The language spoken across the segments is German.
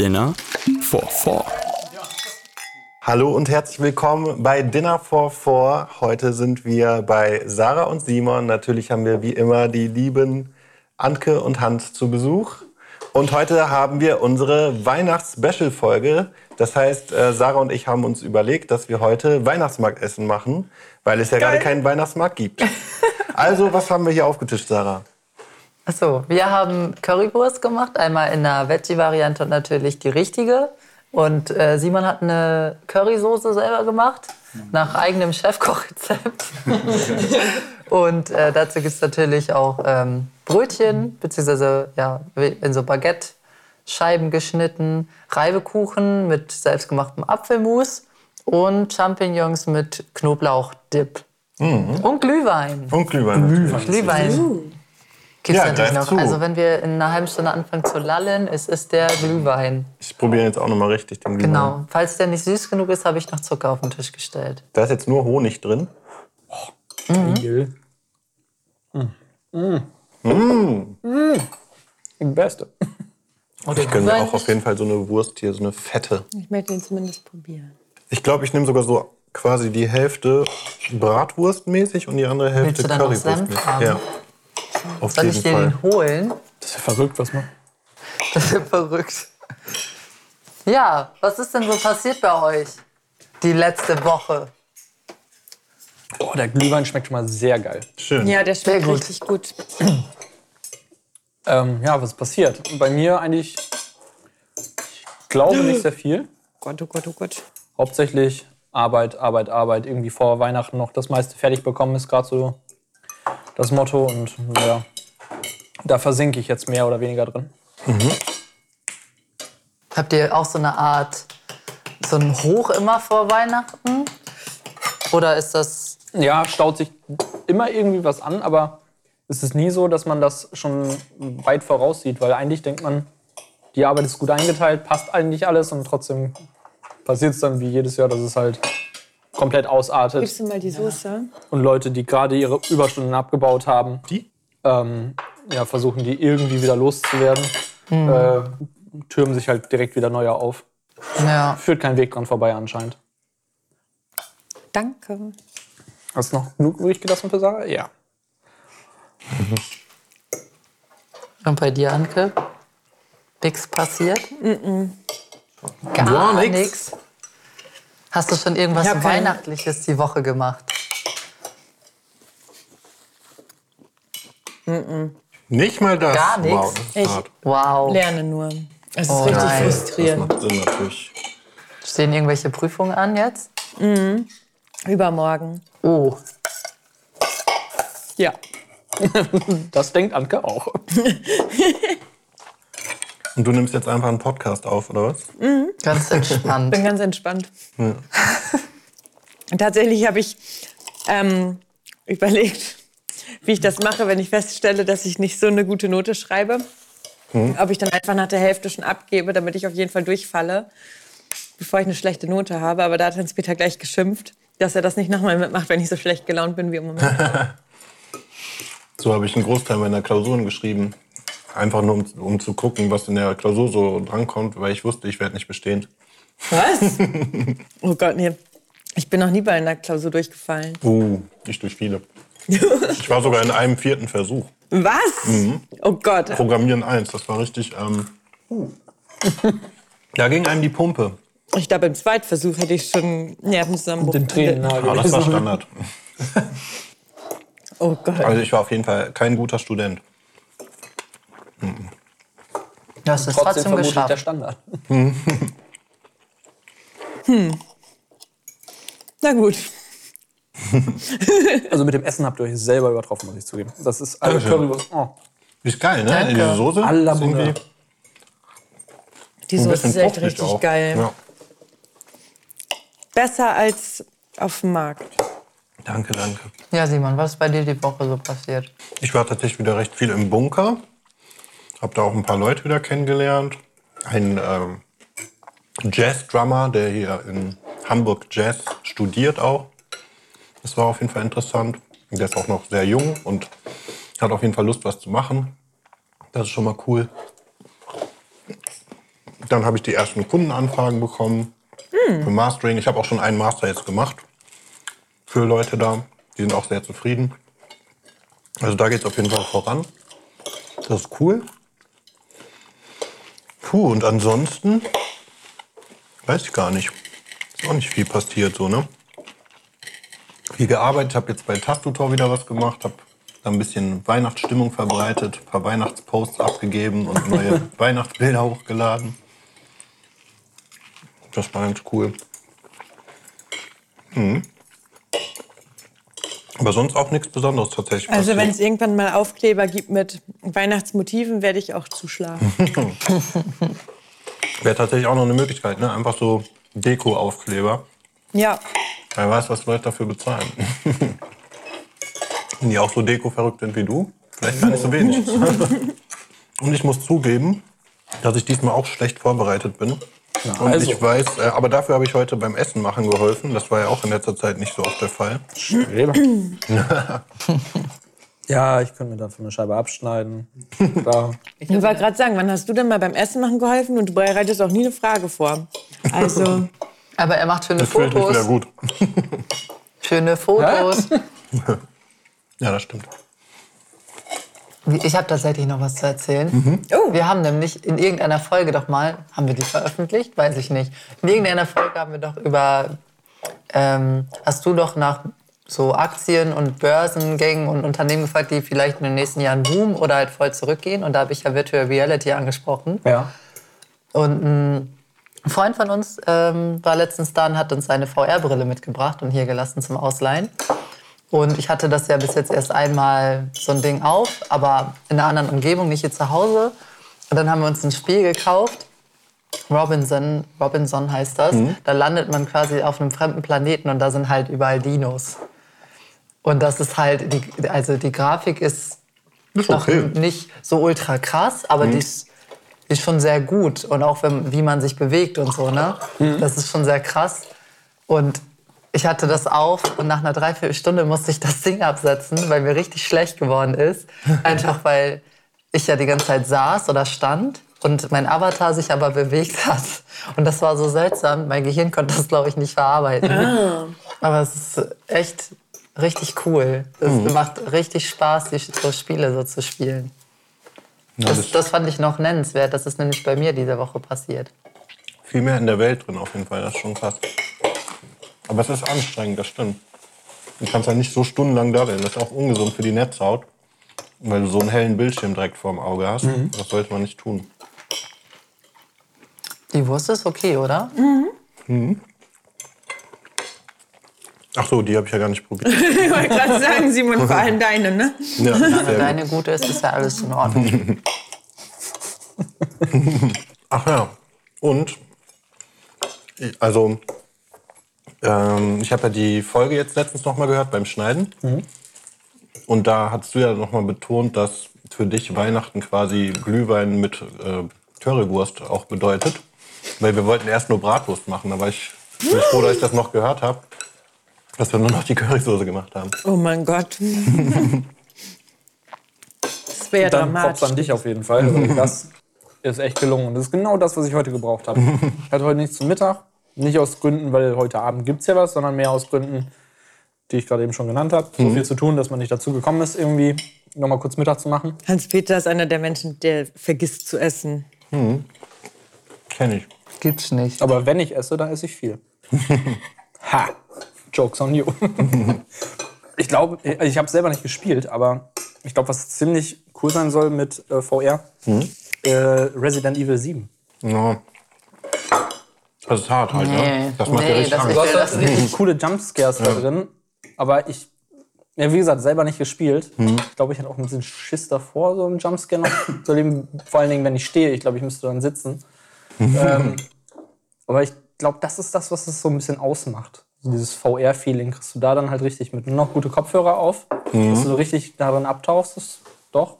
Dinner for Four. Hallo und herzlich willkommen bei Dinner for Four. Heute sind wir bei Sarah und Simon. Natürlich haben wir wie immer die lieben Anke und Hans zu Besuch. Und heute haben wir unsere Weihnachts-Special-Folge. Das heißt, äh, Sarah und ich haben uns überlegt, dass wir heute Weihnachtsmarktessen machen, weil es ja gerade keinen Weihnachtsmarkt gibt. Also, was haben wir hier aufgetischt, Sarah? Achso, wir haben Currywurst gemacht, einmal in der Veggie-Variante und natürlich die richtige. Und äh, Simon hat eine Currysoße selber gemacht, nach eigenem Chefkochrezept. und äh, dazu gibt es natürlich auch ähm, Brötchen, beziehungsweise ja, in so Baguette-Scheiben geschnitten, Reibekuchen mit selbstgemachtem Apfelmus und Champignons mit Knoblauchdip. Und Glühwein. Und Glühwein. natürlich. Glühwein. Gibt's Ja, natürlich noch. zu. Also wenn wir in einer halben Stunde anfangen zu lallen, es ist der Glühwein. Ich probiere jetzt auch nochmal richtig den Glühwein. Genau. Falls der nicht süß genug ist, habe ich noch Zucker auf den Tisch gestellt. Da ist jetzt nur Honig drin. Igel. Mm. Beste. Oder Ich gönne mir auch auf jeden Fall so eine Wurst hier, so eine fette. Ich möchte ihn zumindest probieren. Ich glaube, ich nehme sogar so quasi die Hälfte Bratwurstmäßig und die andere Hälfte Willst du dann noch Senf Currywurstmäßig. haben? Ja. Auf Soll ich dir Fall. den holen? Das ist ja verrückt, was man. Das ist ja verrückt. Ja, was ist denn so passiert bei euch die letzte Woche? Oh, der Glühwein schmeckt schon mal sehr geil. Schön. Ja, der schmeckt gut. richtig gut. Ähm, ja, was ist passiert? Bei mir eigentlich, ich glaube nicht sehr viel. Gott, oh Gott, oh Gott. Hauptsächlich Arbeit, Arbeit, Arbeit. Irgendwie vor Weihnachten noch das meiste fertig bekommen ist gerade so das Motto. Und ja, da versinke ich jetzt mehr oder weniger drin. Habt ihr auch so eine Art, so ein Hoch immer vor Weihnachten? Oder ist das Ja, staut sich immer irgendwie was an, aber es ist nie so, dass man das schon weit voraussieht, weil eigentlich denkt man, die Arbeit ist gut eingeteilt, passt eigentlich alles und trotzdem passiert es dann wie jedes Jahr, dass es halt komplett ausartet Gibst du mal die Soße? und Leute, die gerade ihre Überstunden abgebaut haben, Die? ähm, ja, versuchen die irgendwie wieder loszuwerden, äh, türmen sich halt direkt wieder neue auf. ja, Führt kein Weg dran vorbei anscheinend. Danke. Hast du noch genug übrig gelassen für Sarah? Ja. Und bei dir, Anke? Nix passiert? Gar, Gar nix. Hast du schon irgendwas kein- Weihnachtliches die Woche gemacht? Nicht mal das. Gar nix. Wow, das Ich-. Wow. Lerne nur. Es ist Oh richtig nein. Das frustrierend. macht Sinn natürlich. Stehen irgendwelche Prüfungen an jetzt? Übermorgen. Oh, Ja. Das denkt Anke auch. Und du nimmst jetzt einfach einen Podcast auf, oder was? ganz entspannt. Bin ganz entspannt. Und tatsächlich habe ich ähm, überlegt, wie ich das mache, wenn ich feststelle, dass ich nicht so eine gute Note schreibe. Ob ich dann einfach nach der Hälfte schon abgebe, damit ich auf jeden Fall durchfalle, bevor ich eine schlechte Note habe. Aber da hat Hans-Peter gleich geschimpft, dass er das nicht nochmal mitmacht, wenn ich so schlecht gelaunt bin wie im Moment. So habe ich einen Großteil meiner Klausuren geschrieben. Einfach nur, um, um zu gucken, was in der Klausur so drankommt, weil ich wusste, ich werde nicht bestehen. Was? oh Gott, nee. Ich bin noch nie bei einer Klausur durchgefallen. Uh, ich durch viele. Ich war sogar in einem vierten Versuch. Was? Oh Gott. Programmieren 1, das war richtig. Ähm, da ging einem die Pumpe. Ich glaube, im Zweitversuch hätte ich schon Nervenzusammenbruch. Den Tränen Aber das war Standard. Oh Gott. Also ich war auf jeden Fall kein guter Student. Du hast es Trotzdem trotzdem vermutlich der geschafft. Standard. Na gut. Also mit dem Essen habt ihr euch selber übertroffen, muss ich zugeben. Das ist alle Dankeschön. Currywurst. Oh. Ist geil, ne? Danke. Diese Soße. À la ist irgendwie. Die Soße ist echt richtig auch. geil. Ja. Besser als auf dem Markt. Danke, danke. Ja, Simon, was ist bei dir die Woche so passiert? Ich war tatsächlich wieder recht viel im Bunker. Hab da auch ein paar Leute wieder kennengelernt. Ein ähm, Jazz-Drummer, der hier in Hamburg Jazz studiert auch. Das war auf jeden Fall interessant. Der ist auch noch sehr jung und hat auf jeden Fall Lust, was zu machen. Das ist schon mal cool. Dann habe ich die ersten Kundenanfragen bekommen für Mastering. Ich habe auch schon einen Master jetzt gemacht für Leute da. Die sind auch sehr zufrieden. Also da geht es auf jeden Fall voran. Das ist cool. Puh, und ansonsten weiß ich gar nicht. Ist auch nicht viel passiert so, ne? Viel gearbeitet, habe jetzt bei Tastutor wieder was gemacht, habe da ein bisschen Weihnachtsstimmung verbreitet, ein paar Weihnachtsposts abgegeben und neue Weihnachtsbilder hochgeladen. Das war ganz cool. Mhm. Aber sonst auch nichts Besonderes tatsächlich. Also wenn es irgendwann mal Aufkleber gibt mit Weihnachtsmotiven, werde ich auch zuschlagen. Wäre tatsächlich auch noch eine Möglichkeit, ne? Einfach so Deko-Aufkleber. ja. Wer weiß, was Leute dafür bezahlen. Wenn die auch so Deko-verrückt sind wie du, vielleicht gar nicht so wenig. Und ich muss zugeben, dass ich diesmal auch schlecht vorbereitet bin. Und also. ich weiß, äh, aber dafür habe ich heute beim Essen machen geholfen. Das war ja auch in letzter Zeit nicht so oft der Fall. ja, ich könnte mir dafür eine Scheibe abschneiden. Klar. Ich wollte gerade sagen, wann hast du denn mal beim Essen machen geholfen? Und du bereitest auch nie eine Frage vor. Also, Aber er macht schöne Das Fotos. gut. Schöne Fotos. Ja, das stimmt. Ich habe tatsächlich noch was zu erzählen. Mhm. Oh. Wir haben nämlich in irgendeiner Folge doch mal, haben wir die veröffentlicht? Weiß ich nicht. In irgendeiner Folge haben wir doch über, ähm, hast du doch nach so Aktien und Börsengängen und Unternehmen gefragt, die vielleicht in den nächsten Jahren boomen oder halt voll zurückgehen. Und da habe ich ja Virtual Reality angesprochen. Ja. Und ein Freund von uns ähm, war letztens da und hat uns seine VR-Brille mitgebracht und hier gelassen zum Ausleihen. Und ich hatte das ja bis jetzt erst einmal so ein Ding auf, aber in einer anderen Umgebung, nicht hier zu Hause. Und dann haben wir uns ein Spiel gekauft. Robinson, Robinson heißt das. Da landet man quasi auf einem fremden Planeten und da sind halt überall Dinos. Und das ist halt, die, also die Grafik ist Ist noch okay. Mhm. nicht so ultra krass, aber die ist, ist schon sehr gut. Und auch wenn, wie man sich bewegt und so, ne? Mhm. Das ist schon sehr krass. Und ich hatte das auf und nach einer Dreiviertelstunde musste ich das Ding absetzen, weil mir richtig schlecht geworden ist. Einfach weil ich ja die ganze Zeit saß oder stand und mein Avatar sich aber bewegt hat. Und das war so seltsam. Mein Gehirn konnte das, glaube ich, nicht verarbeiten. Aber es ist echt richtig cool. Es macht richtig Spaß, die so Spiele so zu spielen. Das, das fand ich noch nennenswert. Das ist nämlich bei mir diese Woche passiert. Viel mehr in der Welt drin auf jeden Fall. Das ist schon krass. Aber es ist anstrengend, das stimmt. Du kannst ja nicht so stundenlang da sein. Das ist auch ungesund für die Netzhaut. Weil du so einen hellen Bildschirm direkt vorm Auge hast. Das sollte man nicht tun. Die Wurst ist okay, oder? Ach so, die habe ich ja gar nicht probiert. ich wollte gerade sagen, Simon, vor allem deine, ne? Ja, Wenn gut. deine gute ist, ist ja alles in Ordnung. Ach ja. Und, also, ähm, ich habe ja die Folge jetzt letztens noch mal gehört beim Schneiden. Und da hast du ja noch mal betont, dass für dich Weihnachten quasi Glühwein mit äh, Currywurst auch bedeutet. Weil wir wollten erst nur Bratwurst machen. War ich, bin ich froh, dass ich das noch gehört habe. Dass wir nur noch die Currysoße gemacht haben. Oh mein Gott. Das wäre Dann Props dramatisch. an dich auf jeden Fall. Also das ist echt gelungen. Und das ist genau das, was ich heute gebraucht habe. Ich hatte heute nichts zum Mittag. Nicht aus Gründen, weil heute Abend gibt es ja was, sondern mehr aus Gründen, die ich gerade eben schon genannt habe. So viel zu tun, dass man nicht dazu gekommen ist, irgendwie noch mal kurz Mittag zu machen. Hans-Peter ist einer der Menschen, der vergisst zu essen. Kenn ich. Gibt's nicht. Aber wenn ich esse, dann esse ich viel. ha! Jokes on you. ich glaube, ich habe selber nicht gespielt, aber ich glaube, was ziemlich cool sein soll mit äh, VR, äh, Resident Evil 7. Ja. Das ist hart halt, Nee. ne? Das macht ja Nee, richtig das Angst. Da das richtig coole Jumpscares da drin, aber ich, ja, wie gesagt, selber nicht gespielt. Ich glaube, ich hatte auch ein bisschen Schiss davor, so einen Jumpscare noch zu erleben. Vor allen Dingen, wenn ich stehe. Ich glaube, ich müsste dann sitzen. ähm, aber ich glaube, das ist das, was es so ein bisschen ausmacht. So dieses VR-Feeling kriegst du da dann halt richtig mit. Nur noch gute Kopfhörer auf, dass du so richtig darin abtauchst. Das, doch.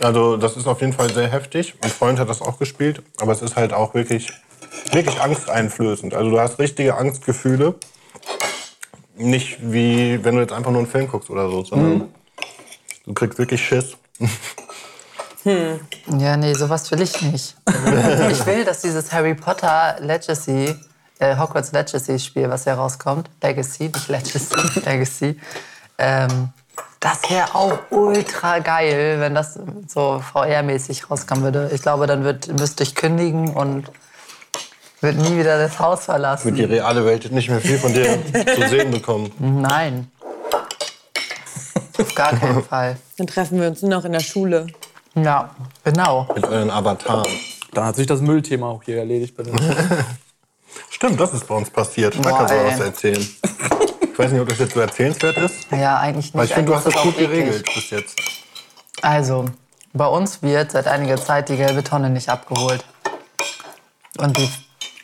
Also das ist auf jeden Fall sehr heftig. Ein Freund hat das auch gespielt, aber es ist halt auch wirklich, wirklich angsteinflößend. Also du hast richtige Angstgefühle. Nicht wie wenn du jetzt einfach nur einen Film guckst oder so, sondern du kriegst wirklich Schiss. Ja, nee, sowas will ich nicht. ich will, dass dieses Harry Potter Legacy, äh, Hogwarts Legacy Spiel, was ja rauskommt, Legacy, nicht Legacy, Legacy, ähm, das wäre auch ultra geil, wenn das so VR-mäßig rauskommen würde. Ich glaube, dann wird, müsste ich kündigen und wird nie wieder das Haus verlassen. Wird die reale Welt nicht mehr viel von dir zu sehen bekommen. Nein. Auf gar keinen Fall. Dann treffen wir uns nur noch in der Schule. Ja, genau. Mit euren Avataren. Dann hat sich das Müllthema auch hier erledigt. Bei den Stimmt, das ist bei uns passiert. Da kannst du was erzählen. Ich weiß nicht, ob das jetzt so erzählenswert ist. Ja, eigentlich nicht. Weil ich finde, du hast das gut geregelt bis jetzt. Also, bei uns wird seit einiger Zeit die gelbe Tonne nicht abgeholt. Und die,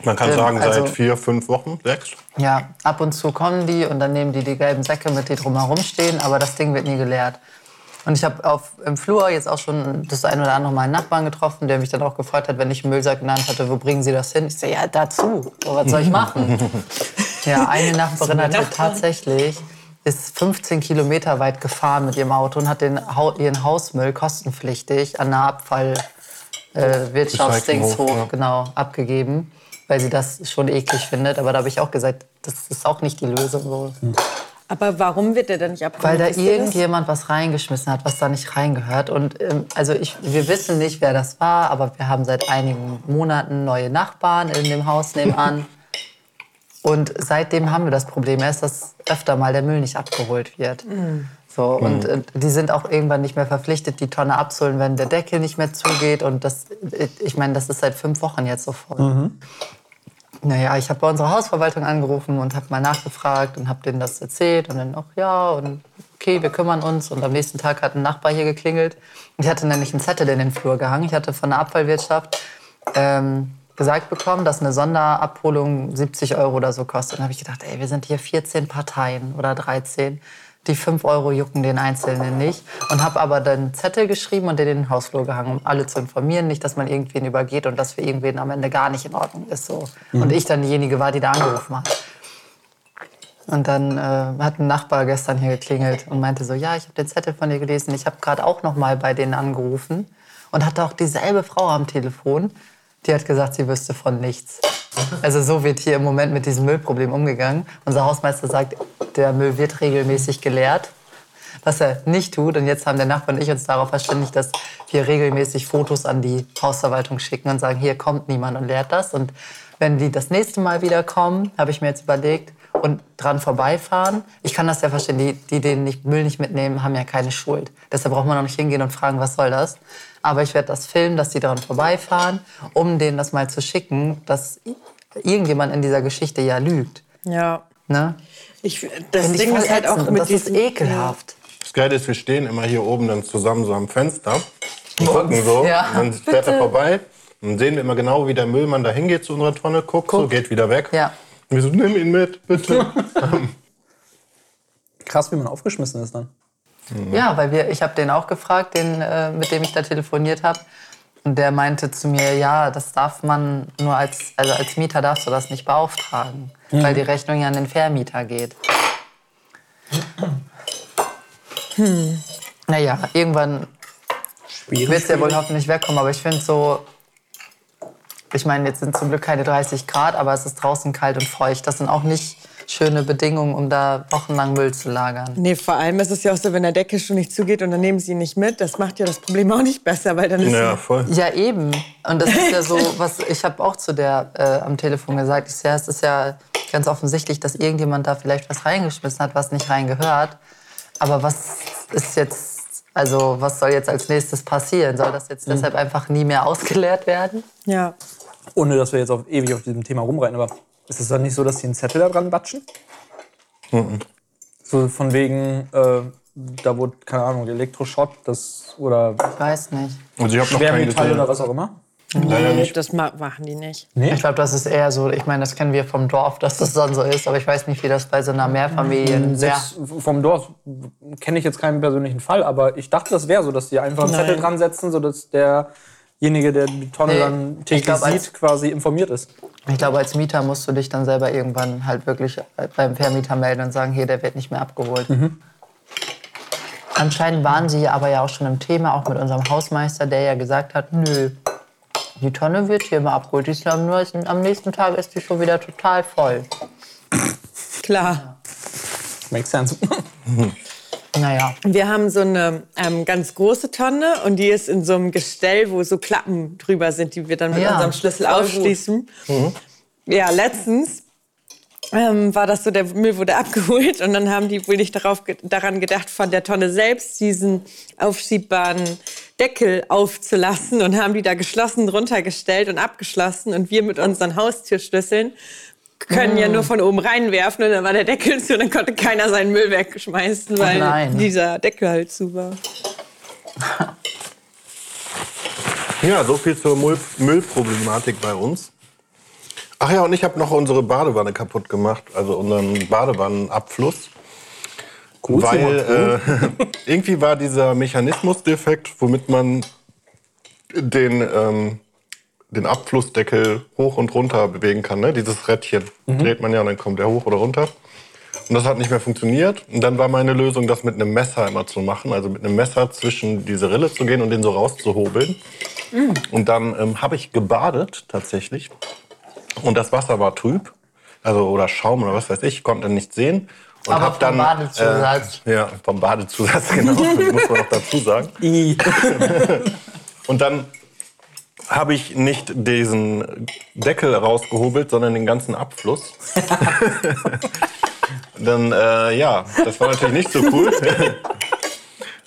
Man kann Ähm, sagen, also- seit vier, fünf Wochen, sechs. ja, ab und zu kommen die und dann nehmen die die gelben Säcke mit, die drumherum stehen, aber das Ding wird nie geleert. Und ich habe auf im Flur jetzt auch schon das ein oder andere Mal einen Nachbarn getroffen, der mich dann auch gefragt hat, wenn ich einen Müllsack Hand hatte, wo bringen Sie das hin? Ich so, ja, dazu. So, was soll ich machen? ja, eine Nachbarin hatte tatsächlich ist 15 Kilometer weit gefahren mit ihrem Auto und hat den, ihren Hausmüll kostenpflichtig an der Abfall äh, ja. genau abgegeben, weil sie das schon eklig findet. Aber da habe ich auch gesagt, das ist auch nicht die Lösung. So. Aber warum wird der denn nicht abgeholt? Weil da irgendjemand was reingeschmissen hat, was da nicht reingehört. Und ähm, also ich, wir wissen nicht, wer das war, aber wir haben seit einigen Monaten neue Nachbarn in dem Haus nebenan. Und seitdem haben wir das Problem erst, dass öfter mal der Müll nicht abgeholt wird. So, und äh, die sind auch irgendwann nicht mehr verpflichtet, die Tonne abzuholen, wenn der Deckel nicht mehr zugeht. Und das, ich meine, das ist seit fünf Wochen jetzt so voll. Naja, ich habe bei unserer Hausverwaltung angerufen und habe mal nachgefragt und habe denen das erzählt und dann auch ja und okay, wir kümmern uns. Und am nächsten Tag hat ein Nachbar hier geklingelt. Ich hatte nämlich einen Zettel in den Flur gehangen. Ich hatte von der Abfallwirtschaft ähm, gesagt bekommen, dass eine Sonderabholung 70 Euro oder so kostet. Dann habe ich gedacht, ey, wir sind hier 14 Parteien oder 13. Die 5 Euro jucken den Einzelnen nicht. Und habe aber dann Zettel geschrieben und den in den Hausflur gehangen, um alle zu informieren. Nicht, dass man irgendwen übergeht und dass für irgendwen am Ende gar nicht in Ordnung ist. So. Und ich dann diejenige war, die da angerufen hat. Und dann äh, hat ein Nachbar gestern hier geklingelt und meinte so, ja, ich habe den Zettel von dir gelesen. Ich habe gerade auch noch mal bei denen angerufen und hatte auch dieselbe Frau am Telefon. Die hat gesagt, sie wüsste von nichts. Also so wird hier im Moment mit diesem Müllproblem umgegangen. Unser Hausmeister sagt, der Müll wird regelmäßig geleert. Was er nicht tut. Und jetzt haben der Nachbar und ich uns darauf verständigt, dass wir regelmäßig Fotos an die Hausverwaltung schicken und sagen, hier kommt niemand und leert das. Und wenn die das nächste Mal wieder kommen, habe ich mir jetzt überlegt, und dran vorbeifahren. Ich kann das ja verstehen, die, die den nicht, Müll nicht mitnehmen, haben ja keine Schuld. Deshalb braucht man auch nicht hingehen und fragen, was soll das. Aber ich werde das filmen, dass die dran vorbeifahren, um denen das mal zu schicken, dass irgendjemand in dieser Geschichte ja lügt. Ja. Ne? Ich, das Finde ich Ding ist halt auch mit das ist ekelhaft. Das Geile ist, wir stehen immer hier oben dann zusammen so am Fenster und gucken so. Ja, und dann fährt er vorbei. Und dann sehen wir immer genau, wie der Müllmann da hingeht zu unserer Tonne, guckt, so, geht wieder weg. Ja. Und wir so, nimm ihn mit, bitte. Krass, wie man aufgeschmissen ist dann. Ja, weil wir, ich habe den auch gefragt, den, äh, mit dem ich da telefoniert habe. Und der meinte zu mir, ja, das darf man nur als, also als Mieter darfst du das nicht beauftragen, weil die Rechnung ja an den Vermieter geht. Hm. Naja, irgendwann wird es ja wohl hoffentlich wegkommen, aber ich finde so, ich meine, jetzt sind zum Glück keine 30 Grad, aber es ist draußen kalt und feucht. Das sind auch nicht schöne Bedingungen, um da wochenlang Müll zu lagern. Nee, vor allem ist es ja auch so, wenn der Deckel schon nicht zugeht und dann nehmen sie ihn nicht mit, das macht ja das Problem auch nicht besser, weil dann ist Ja, voll. Ja, eben. Und das ist ja so, was ich habe auch zu der äh, am Telefon gesagt. Ich sehe, es ist ja ganz offensichtlich, dass irgendjemand da vielleicht was reingeschmissen hat, was nicht reingehört. Aber was ist jetzt, also was soll jetzt als nächstes passieren? Soll das jetzt deshalb einfach nie mehr ausgeleert werden? ja. Ohne dass wir jetzt auf, ewig auf diesem Thema rumreiten, aber ist es dann nicht so, dass die einen Zettel da dran batschen? So von wegen, äh, da wurde, keine Ahnung, Elektroschrott das, oder Ich weiß nicht. Also ich habe noch Schwermetall gesehen. oder was auch immer. Leider Nee, nicht. das ma- machen die nicht. Ich glaube, das ist eher so, ich meine, das kennen wir vom Dorf, dass das dann so ist. Aber ich weiß nicht, wie das bei so einer Mehrfamilien... Ja. Selbst vom Dorf kenne ich jetzt keinen persönlichen Fall, aber ich dachte, das wäre so, dass die einfach einen Nein. Zettel dran setzen, sodass derjenige, der die Tonne Nee, dann ich täglich glaub, sieht, quasi informiert ist. Ich glaube, als Mieter musst du dich dann selber irgendwann halt wirklich beim Vermieter melden und sagen, hier, der wird nicht mehr abgeholt. Anscheinend waren sie aber ja auch schon im Thema, auch mit unserem Hausmeister, der ja gesagt hat, nö, die Tonne wird hier immer abgeholt. Die ist ja nur am nächsten Tag ist die schon wieder total voll. Klar. Makes sense. Naja, Wir haben so eine ähm, ganz große Tonne und die ist in so einem Gestell, wo so Klappen drüber sind, die wir dann mit Ja, unserem Schlüssel aufschließen. Ja, letztens ähm, war das so, der Müll wurde abgeholt und dann haben die wohl nicht darauf, daran gedacht, von der Tonne selbst diesen aufschiebbaren Deckel aufzulassen und haben die da geschlossen runtergestellt und abgeschlossen und wir mit unseren Haustürschlüsseln können ja nur von oben reinwerfen und dann war der Deckel zu und dann konnte keiner seinen Müll wegschmeißen, weil nein. dieser Deckel halt zu war. Ja, so viel zur Müll Müllproblematik bei uns. Ach ja, und ich habe noch unsere Badewanne kaputt gemacht, also unseren Badewannenabfluss. weil äh, irgendwie war dieser Mechanismus defekt, womit man den, ähm, den Abflussdeckel hoch und runter bewegen kann. Ne? Dieses Rädchen dreht man ja und dann kommt der hoch oder runter. Und das hat nicht mehr funktioniert. Und dann war meine Lösung, das mit einem Messer immer zu machen. Also mit einem Messer zwischen diese Rille zu gehen und den so rauszuhobeln. Und dann ähm, habe ich gebadet tatsächlich. Und das Wasser war trüb. Also oder Schaum oder was weiß ich. Konnte nicht sehen. Und Aber hab vom dann, Badezusatz. Äh, ja, vom Badezusatz, genau. Das muss man noch dazu sagen. Und dann habe ich nicht diesen Deckel rausgehobelt, sondern den ganzen Abfluss. dann, äh, ja, das war natürlich nicht so cool.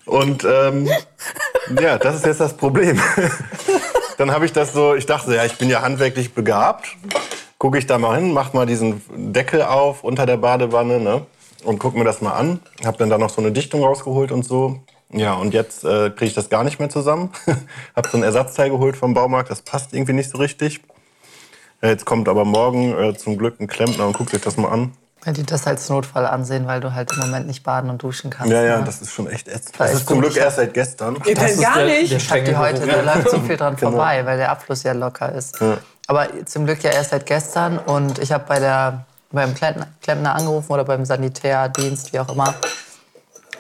Und ähm, ja, das ist jetzt das Problem. dann habe ich das so, ich dachte, ja, ich bin ja handwerklich begabt. Gucke ich da mal hin, mach mal diesen Deckel auf unter der Badewanne ne? und guck mir das mal an. Hab dann da noch so eine Dichtung rausgeholt und so. Ja, und jetzt äh, kriege ich das gar nicht mehr zusammen. hab so ein Ersatzteil geholt vom Baumarkt, das passt irgendwie nicht so richtig. Ja, jetzt kommt aber morgen äh, zum Glück ein Klempner und guckt sich das mal an. wenn die das als Notfall ansehen, weil du halt im Moment nicht baden und duschen kannst. Ja, ja, ne? das ist schon echt ätzend. Das echt ist zum. Glück erst seit gestern. Ihr könnt gar der, nicht. Der Ich hab die heute, da läuft so viel dran Genau. vorbei, weil der Abfluss ja locker ist. Aber zum Glück ja erst seit gestern und ich habe bei der beim Klempner angerufen oder beim Sanitärdienst, wie auch immer.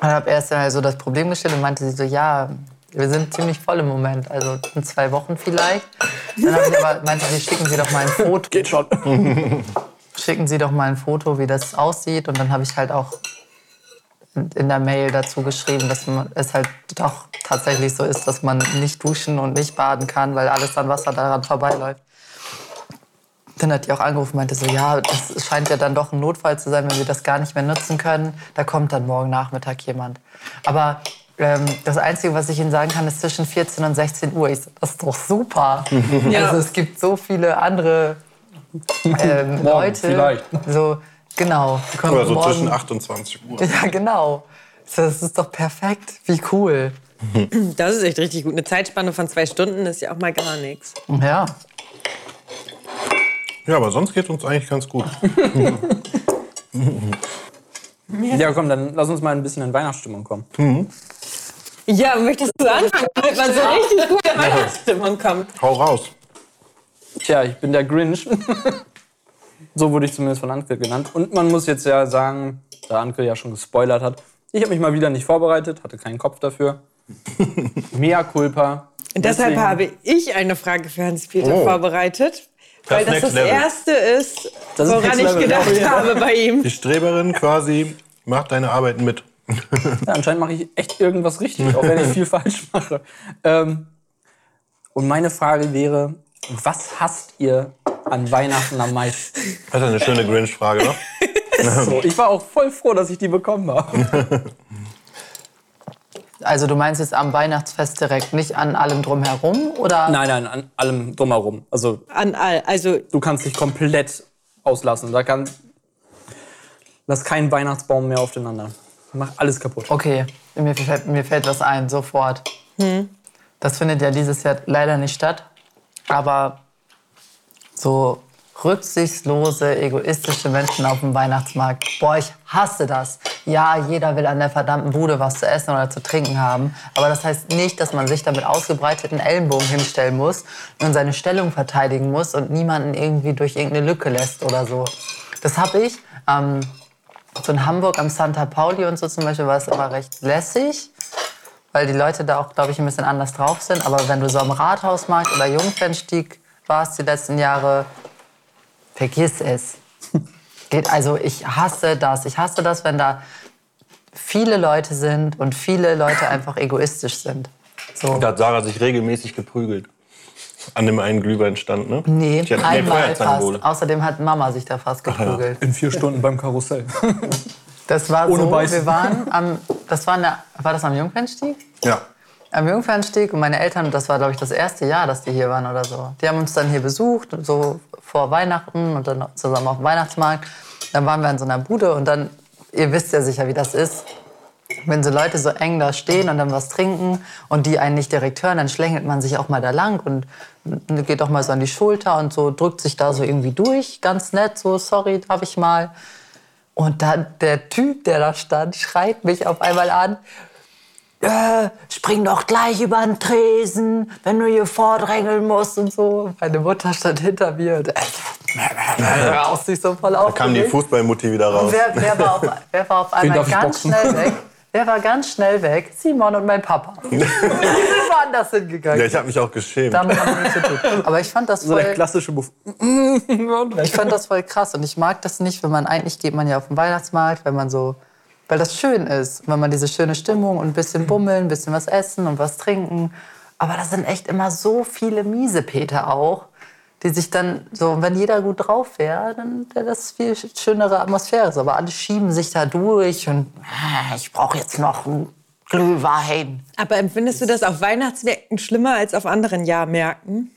Und habe erst mal so das Problem gestellt und meinte sie so, ja, wir sind ziemlich voll im Moment, also in zwei Wochen vielleicht. Dann habe ich aber meinte sie, schicken Sie doch mal ein Foto. Geht schon. Schicken Sie doch mal ein Foto, wie das aussieht. Und dann habe ich halt auch in der Mail dazu geschrieben, dass es halt doch tatsächlich so ist, dass man nicht duschen und nicht baden kann, weil alles an Wasser daran vorbeiläuft. Dann hat die auch angerufen und meinte so, ja, das scheint ja dann doch ein Notfall zu sein, wenn wir das gar nicht mehr nutzen können. Da kommt dann morgen Nachmittag jemand. Aber ähm, das Einzige, was ich Ihnen sagen kann, ist zwischen 14 und 16 Uhr. Ich so, das ist doch super. Ja. Also es gibt so viele andere ähm, Leute. vielleicht. So, genau. Oder so morgen- zwischen 28 Uhr. Ja, genau. Das ist doch perfekt. Wie cool. Das ist echt richtig gut. Eine Zeitspanne von zwei Stunden ist ja auch mal gar nichts. Ja. Ja, aber sonst geht uns eigentlich ganz gut. Ja, komm, dann lass uns mal ein bisschen in Weihnachtsstimmung kommen. Ja, möchtest du anfangen, damit man so richtig gut in Weihnachtsstimmung kommt? Hau raus. Tja, ich bin der Grinch. so wurde ich zumindest von Anke genannt. Und man muss jetzt ja sagen, da Anke ja schon gespoilert hat, ich habe mich mal wieder nicht vorbereitet, hatte keinen Kopf dafür. Mea culpa. Und deshalb Deswegen- habe ich eine Frage für Hans-Peter Oh. vorbereitet. Weil das Next das Level. Erste ist, Das ist woran ich Level. gedacht Ja. habe bei ihm. Die Streberin quasi macht deine Arbeit mit. Ja, anscheinend mache ich echt irgendwas richtig, auch wenn ich viel falsch mache. Ähm, und meine Frage wäre, was hasst ihr an Weihnachten am meisten? Das ist eine schöne Grinch-Frage, ne? So, ich war auch voll froh, dass ich die bekommen habe. Also du meinst jetzt am Weihnachtsfest direkt, nicht an allem drumherum? Oder? Nein, nein, an allem drumherum. Also An all, also du kannst dich komplett auslassen. Da kann. Lass keinen Weihnachtsbaum mehr auf den anderen. Mach alles kaputt. Okay, mir fällt, mir fällt was ein, sofort. Das findet ja dieses Jahr leider nicht statt. Aber so rücksichtslose, egoistische Menschen auf dem Weihnachtsmarkt, boah, ich hasse das. Ja, jeder will an der verdammten Bude was zu essen oder zu trinken haben. Aber das heißt nicht, dass man sich da mit ausgebreiteten Ellenbogen hinstellen muss und seine Stellung verteidigen muss und niemanden irgendwie durch irgendeine Lücke lässt oder so. Das habe ich. Ähm, so in Hamburg am Santa Pauli und so zum Beispiel war es immer recht lässig. weil die Leute da auch, glaube ich, ein bisschen anders drauf sind. Aber wenn du so am Rathausmarkt oder Jungfernstieg warst die letzten Jahre, vergiss es. Also ich hasse das. Ich hasse das, wenn da viele Leute sind und viele Leute einfach egoistisch sind. So. Da hat Sarah sich regelmäßig geprügelt. An dem einen Glühweinstand, ne? Nee, Die hat- nee, einmal Feuerzangenbowle. fast. Außerdem hat Mama sich da fast geprügelt. In vier Stunden beim Karussell. Das war Ohne so, Beißen. wir waren am, das war, in der, war das am Jungfernstieg? Ja. Am Jungfernstieg und meine Eltern, das war glaube ich das erste Jahr, dass die hier waren oder so. Die haben uns dann hier besucht, so vor Weihnachten und dann zusammen auf dem Weihnachtsmarkt. Dann waren wir in so einer Bude und dann, ihr wisst ja sicher, wie das ist. Wenn so Leute so eng da stehen und dann was trinken und die einen nicht direkt hören, dann schlängelt man sich auch mal da lang und geht auch mal so an die Schulter und so drückt sich da so irgendwie durch, ganz nett, so sorry, darf ich mal. Und dann der Typ, der da stand, schreit mich auf einmal an. Äh, spring doch gleich über den Tresen, wenn du hier vordrängeln musst und so. Meine Mutter stand hinter mir und raus sich so voll Da kam die. Fußballmutti wieder raus. Wer, wer, war auf, wer war auf einmal ganz schnell weg? Wer war ganz schnell weg? Simon und mein Papa. Die sind woanders hingegangen. Ja, ich habe mich auch geschämt. Damit haben wir nichts zu tun. Aber ich fand das So der voll, klassische Buff. ich fand das voll krass und ich mag das nicht, wenn man eigentlich geht man ja auf den Weihnachtsmarkt, wenn man so, weil das schön ist, wenn man diese schöne Stimmung und ein bisschen bummeln, ein bisschen was essen und was trinken. Aber da sind echt immer so viele Miesepeter auch, die sich dann so, wenn jeder gut drauf wäre, dann wäre das viel schönere Atmosphäre. So, aber alle schieben sich da durch und ah, ich brauche jetzt noch einen Glühwein. Aber empfindest du das auf Weihnachtsmärkten schlimmer als auf anderen Jahrmärkten?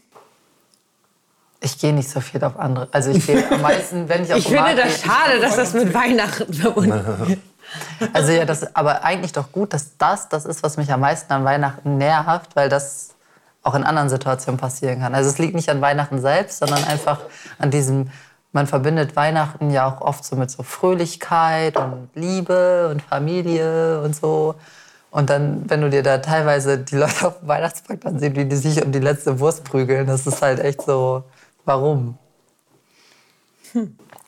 Ich gehe nicht so viel auf andere. Also ich gehe am meisten, wenn ich auf Ich finde Markt das gehe- schade, dass das mit Weihnachten verbunden ist. Also ja, das ist aber eigentlich doch gut, dass das das ist, was mich am meisten an Weihnachten nervt, weil das auch in anderen Situationen passieren kann. Also es liegt nicht an Weihnachten selbst, sondern einfach an diesem, man verbindet Weihnachten ja auch oft so mit so Fröhlichkeit und Liebe und Familie und so. Und dann, wenn du dir da teilweise die Leute auf dem Weihnachtsmarkt ansehen, wie die sich um die letzte Wurst prügeln, das ist halt echt so, warum?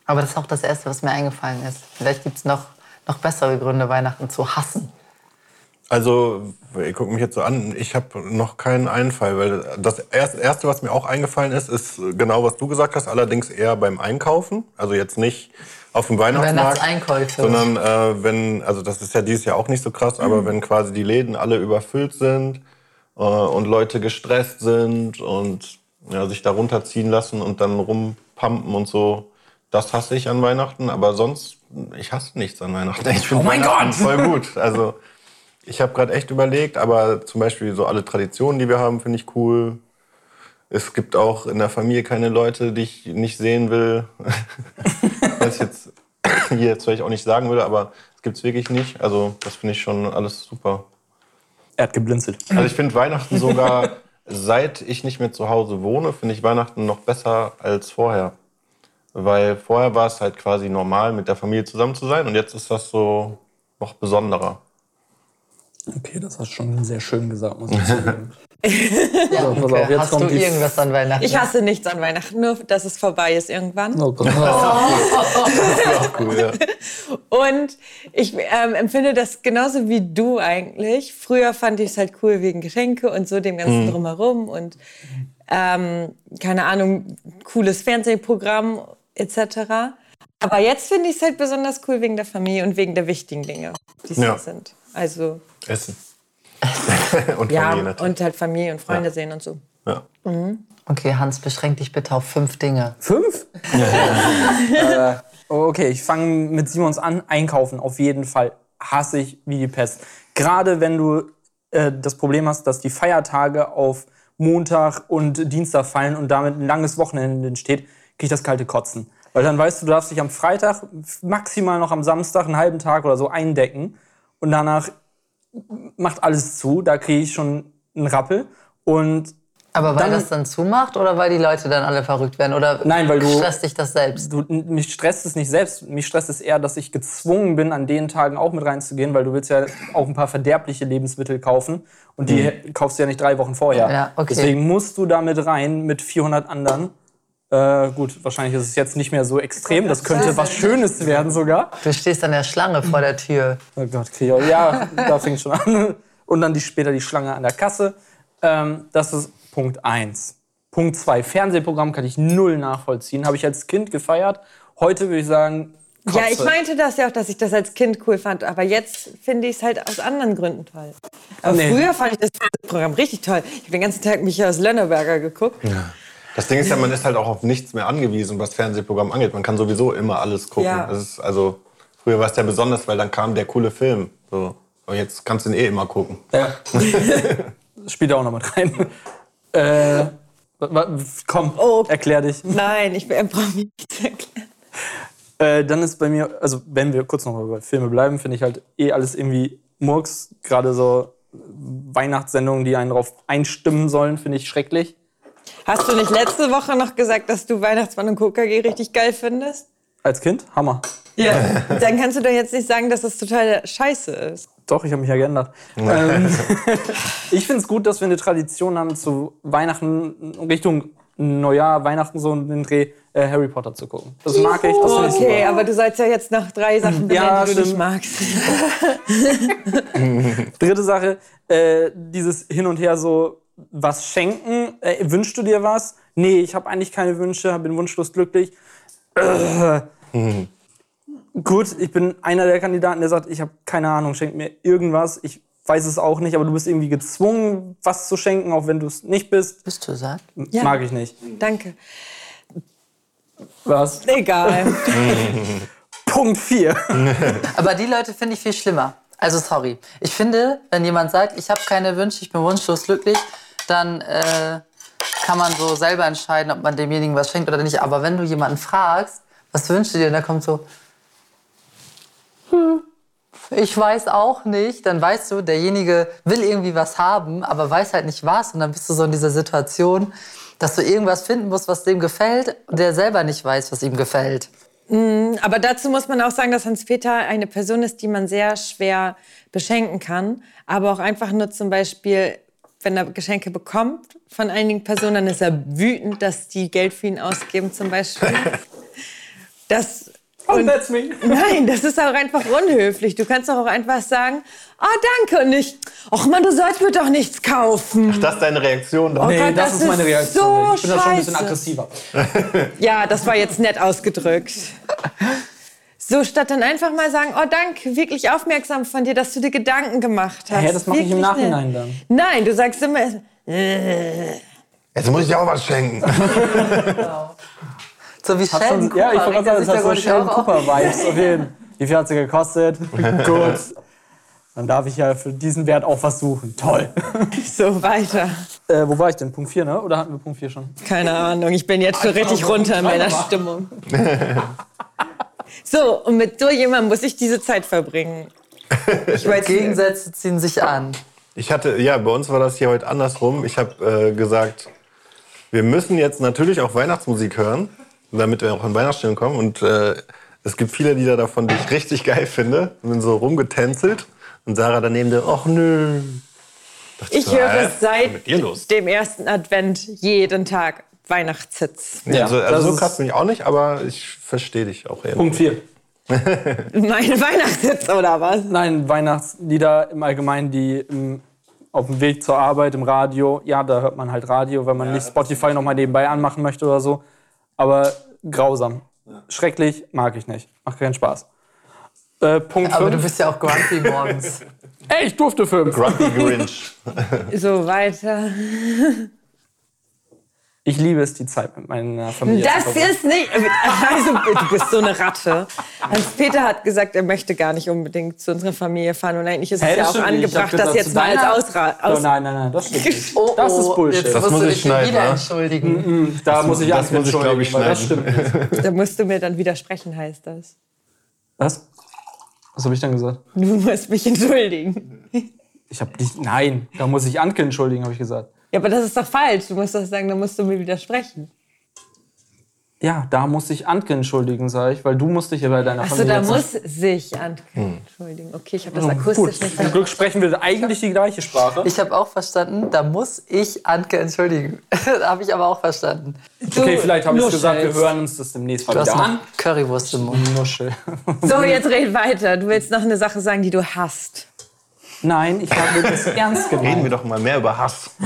Aber das ist auch das Erste, was mir eingefallen ist. Vielleicht gibt es noch, noch bessere Gründe, Weihnachten zu hassen. Also, ihr guckt mich jetzt so an, ich habe noch keinen Einfall, weil das erst- Erste, was mir auch eingefallen ist, ist genau, was du gesagt hast, allerdings eher beim Einkaufen. Also jetzt nicht auf dem Weihnachtsmarkt, Weihnachtseinkäufe. sondern äh, wenn, also das ist ja dieses Jahr auch nicht so krass, aber wenn quasi die Läden alle überfüllt sind äh, und Leute gestresst sind und ja, sich da runterziehen lassen und dann rumpumpen und so, das hasse ich an Weihnachten, aber sonst, ich hasse nichts an Weihnachten. Ich finde Weihnachten voll gut. Also ich habe gerade echt überlegt, aber zum Beispiel so alle Traditionen, die wir haben, finde ich cool. Es gibt auch in der Familie keine Leute, die ich nicht sehen will. Was ich jetzt hier jetzt vielleicht auch nicht sagen würde, aber es gibt es wirklich nicht. Also das finde ich schon alles super. Er hat geblinzelt. Also ich finde Weihnachten sogar, seit ich nicht mehr zu Hause wohne, finde ich Weihnachten noch besser als vorher. Weil vorher war es halt quasi normal, mit der Familie zusammen zu sein und jetzt ist das so noch besonderer. Okay, das hast du schon sehr schön gesagt, muss ich sagen. Ja, pass auf, jetzt Hast du kommt die- irgendwas an Weihnachten? Ich hasse nichts an Weihnachten, nur dass es vorbei ist irgendwann. Oh, pass auf. Auch cool, ja. Und ich ähm, empfinde das genauso wie du eigentlich. Früher fand ich es halt cool wegen Geschenke und so dem ganzen Drumherum und ähm, keine Ahnung, cooles Fernsehprogramm etc. Aber jetzt finde ich es halt besonders cool wegen der Familie und wegen der wichtigen Dinge, die es Ja. da sind. Also Essen. und ja, Familie natürlich. und halt Familie und Freunde Ja. sehen und so. Ja. Okay, Hans, beschränk dich bitte auf fünf Dinge. Fünf? äh, okay, ich fange mit Simons an. Einkaufen auf jeden Fall hasse ich wie die Pest. Gerade wenn du äh, das Problem hast, dass die Feiertage auf Montag und Dienstag fallen und damit ein langes Wochenende entsteht, krieg ich das kalte Kotzen. Weil dann weißt du, du darfst dich am Freitag, maximal noch am Samstag, einen halben Tag oder so eindecken. Und danach macht alles zu. Da kriege ich schon einen Rappel. Und Aber weil Dann- das dann zumacht oder weil die Leute dann alle verrückt werden? Oder Nein, weil du- stresst dich das selbst? du, mich stresst es nicht selbst. Mich stresst es eher, dass ich gezwungen bin, an den Tagen auch mit reinzugehen, weil du willst ja auch ein paar verderbliche Lebensmittel kaufen und die kaufst du ja nicht drei Wochen vorher. Ja, okay. Deswegen musst du da mit rein mit 400 anderen. Äh, gut, wahrscheinlich ist es jetzt nicht mehr so extrem. Das könnte was Schönes werden sogar. Du stehst an der Schlange vor der Tür. Oh Gott, auch- ja, da fängt schon an. und dann die, später die Schlange an der Kasse. Ähm, das ist Punkt 1. Punkt 2. Fernsehprogramm kann ich null nachvollziehen. Habe ich als Kind gefeiert. Heute würde ich sagen, Ja, ich Kotze. meinte das ja auch, dass ich das als Kind cool fand. Aber jetzt finde ich es halt aus anderen Gründen toll. Aber Nee. früher fand ich das Programm richtig toll. Ich habe den ganzen Tag Michael Lönneberger geguckt. Das Ding ist ja, man ist halt auch auf nichts mehr angewiesen, was Fernsehprogramm angeht. Man kann sowieso immer alles gucken. Ja. Also früher war es ja besonders, weil dann kam der coole Film. So. Aber jetzt kannst du ihn eh immer gucken. Ja. Spielt auch noch mit rein. Äh, komm, Oh. erklär dich. Nein, ich brauche mich nicht erklären. Äh, dann ist bei mir, also wenn wir kurz noch mal bei Filme bleiben, finde ich halt eh alles irgendwie Murks. Gerade so Weihnachtssendungen, die einen darauf einstimmen sollen, finde ich schrecklich. Hast du nicht letzte Woche noch gesagt, dass du Weihnachtsmann und KKG richtig geil findest? Als Kind, Hammer. Ja. Dann kannst du doch jetzt nicht sagen, dass das total scheiße ist. Doch, ich habe mich ja geändert. ähm, ich finde es gut, dass wir eine Tradition haben, zu Weihnachten, Richtung Neujahr, Weihnachten so einen Dreh, äh, Harry Potter zu gucken. Das mag ich, das ich Okay, super. aber du sollst ja jetzt noch drei Sachen benennen, Ja, die du nicht stimmt. magst. Dritte Sache, äh, dieses Hin und Her so, was schenken, äh, wünschst du dir was? Nee, ich habe eigentlich keine Wünsche, bin wunschlos glücklich. Äh, Gut, ich bin einer der Kandidaten, der sagt, ich habe keine Ahnung, schenk mir irgendwas. Ich weiß es auch nicht, aber du bist irgendwie gezwungen, was zu schenken, auch wenn du es nicht bist. Bist du satt? Ja. Mag ich nicht. Danke. Was? Egal. Punkt 4. Aber die Leute finde ich viel schlimmer. Also sorry. Ich finde, wenn jemand sagt, ich habe keine Wünsche, ich bin wunschlos glücklich, dann äh, kann man so selber entscheiden, ob man demjenigen was schenkt oder nicht. Aber wenn du jemanden fragst, was wünschst du dir, und da kommt so, hm, ich weiß auch nicht, dann weißt du, derjenige will irgendwie was haben, aber weiß halt nicht was. Und dann bist du so in dieser Situation, dass du irgendwas finden musst, was dem gefällt, der selber nicht weiß, was ihm gefällt. Aber dazu muss man auch sagen, dass Hans-Peter eine Person ist, die man sehr schwer beschenken kann. Aber auch einfach nur zum Beispiel, wenn er Geschenke bekommt von einigen Personen, dann ist er wütend, dass die Geld für ihn ausgeben zum Beispiel. Das, Und that's me. nein, das ist auch einfach unhöflich. Du kannst doch auch einfach sagen, ah, danke und nicht, ach man, du sollst mir doch nichts kaufen. Das ist deine Reaktion? Oh Nee, Gott, das, das ist meine Reaktion. so ich bin da schon ein bisschen aggressiver. Ja, das war jetzt nett ausgedrückt. So, statt dann einfach mal sagen, oh danke, wirklich aufmerksam von dir, dass du dir Gedanken gemacht hast. Hä, das mache ich im nett. Nachhinein dann. Nein, du sagst immer, Jetzt muss ich dir auch was schenken. So wie Sheldon schon, ja, ich wollte sagen, sich das hat so Sheldon. Cooper-Vibes auf jeden Wie viel hat sie gekostet? Gut. Dann darf ich ja für diesen Wert auch was suchen. Toll. so weiter. Äh, wo war ich denn? Punkt 4, ne? Oder hatten wir Punkt 4 schon? Keine Ahnung, ich bin jetzt schon richtig runter in meiner Stimmung. So, und mit so jemandem muss ich diese Zeit verbringen. Ich weiß Gegensätze ziehen sich an. Ich hatte, ja, bei uns war das hier heute andersrum. Ich habe äh, gesagt, wir müssen jetzt natürlich auch Weihnachtsmusik hören, damit wir auch in Weihnachtsstimmung kommen. Und äh, es gibt viele Lieder davon, die ich richtig geil finde. Und bin so rumgetänzelt. Und Sarah daneben, der, ach nö. Dachte Ich so, höre hä? seit dem ersten Advent jeden Tag Weihnachtshits. Ja, also, also so ist- krass bin ich auch nicht, aber ich verstehe dich auch eher. Punkt 4. Meine Weihnachtshits oder was? Nein, Weihnachtslieder im Allgemeinen, die im, auf dem Weg zur Arbeit, im Radio. Ja, da hört man halt Radio, wenn man nicht Spotify noch mal nebenbei anmachen möchte oder so. Aber grausam. Schrecklich, mag ich nicht. Macht keinen Spaß. Äh, Punkt Aber du 5. bist ja auch grumpy morgens. Ey, ich durfte 5. Grumpy Grinch. So weiter. Ich liebe es, die Zeit mit meiner Familie Das zu verbringen. ist nicht. Also, du bist so eine Ratte. Hans-Peter hat gesagt, er möchte gar nicht unbedingt zu unserer Familie fahren. Und eigentlich ist es ja das auch angebracht, gesagt, das jetzt mal als deiner- Ausra Oh, aus. nein, nein, nein, das stimmt nicht. Oh, Das ist oh, Bullshit. Jetzt Das musst muss du ich dich schon schneiden, wieder wa? entschuldigen. Da muss ich das muss ich, glaub ich, entschuldigen, weil das schneiden. stimmt nicht. Da musst du mir dann widersprechen, heißt das. Was? Was habe ich dann gesagt? Du musst mich entschuldigen. Ich habe nicht. Nein, da muss ich Anke entschuldigen, habe ich gesagt. Ja, aber das ist doch falsch. Du musst doch sagen, da musst du mir widersprechen. Ja, da muss ich Anke entschuldigen, sage ich, weil du musst dich ja bei deiner Achso, Familie. da jetzt- muss sich an. Entschuldigen. Okay, ich habe das Oh, akustisch Gut, nicht zum verstanden. Glück sprechen wir eigentlich die gleiche Sprache. Ich habe auch verstanden, da muss ich Anke entschuldigen. habe ich aber auch verstanden. okay, vielleicht habe ich gesagt, wir hören uns das demnächst mal Du hast wieder noch an. Currywurst im Mund. Nuschel. So, jetzt red weiter. Du willst noch eine Sache sagen, die du hast. Nein, ich habe das ernst Reden wir gemeint. doch mal mehr über Hass.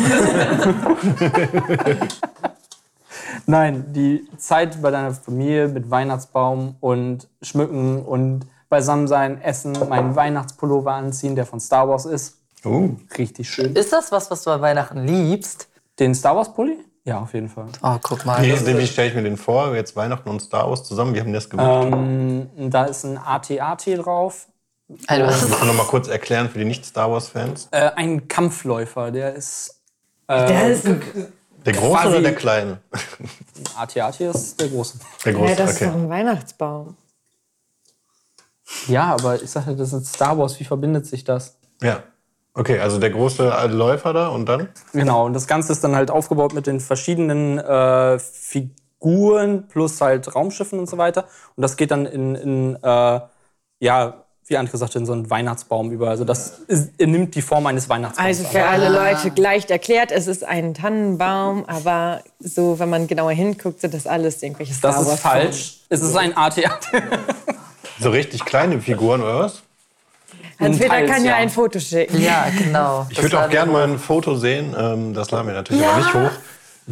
Nein, die Zeit bei deiner Familie mit Weihnachtsbaum und Schmücken und beisammen sein, essen, meinen Weihnachtspullover anziehen, der von Star Wars ist. Uh, Richtig schön. Ist das was, was du an Weihnachten liebst? Den Star Wars Pulli? Ja, auf jeden Fall. Oh, guck mal. wie, wie stelle ich mir den vor? Jetzt Weihnachten und Star Wars zusammen. Wie haben die das gemacht? Ähm, da ist ein AT-AT drauf. Ein was? Kannst du noch mal kurz erklären für die Nicht-Star Wars-Fans? Äh, ein Kampfläufer, der ist. Der ist ein, Der große oder der kleine? AT-AT ist der große. Der ja, große, das ist doch okay. ein Weihnachtsbaum. Ja, aber ich sage, das ist Star Wars. Wie verbindet sich das? Ja. Okay, also der große Läufer da und dann? Genau, und das Ganze ist dann halt aufgebaut mit den verschiedenen äh, Figuren plus halt Raumschiffen und so weiter. Und das geht dann in, in äh, ja, wie Anke sagte, so einen Weihnachtsbaum über. Also das ist, nimmt die Form eines Weihnachtsbaums. Also an. für alle Leute gleich erklärt, es ist ein Tannenbaum, aber so, wenn man genauer hinguckt, sind das alles irgendwelche Star das ist falsch. Es ist ein AT-AT. So richtig kleine Figuren oder was? Hans-Peter kann ja ja. ein Foto schicken. Ja, genau. Ich würde auch gerne mal ein Foto sehen, ähm, das laden wir natürlich aber nicht hoch,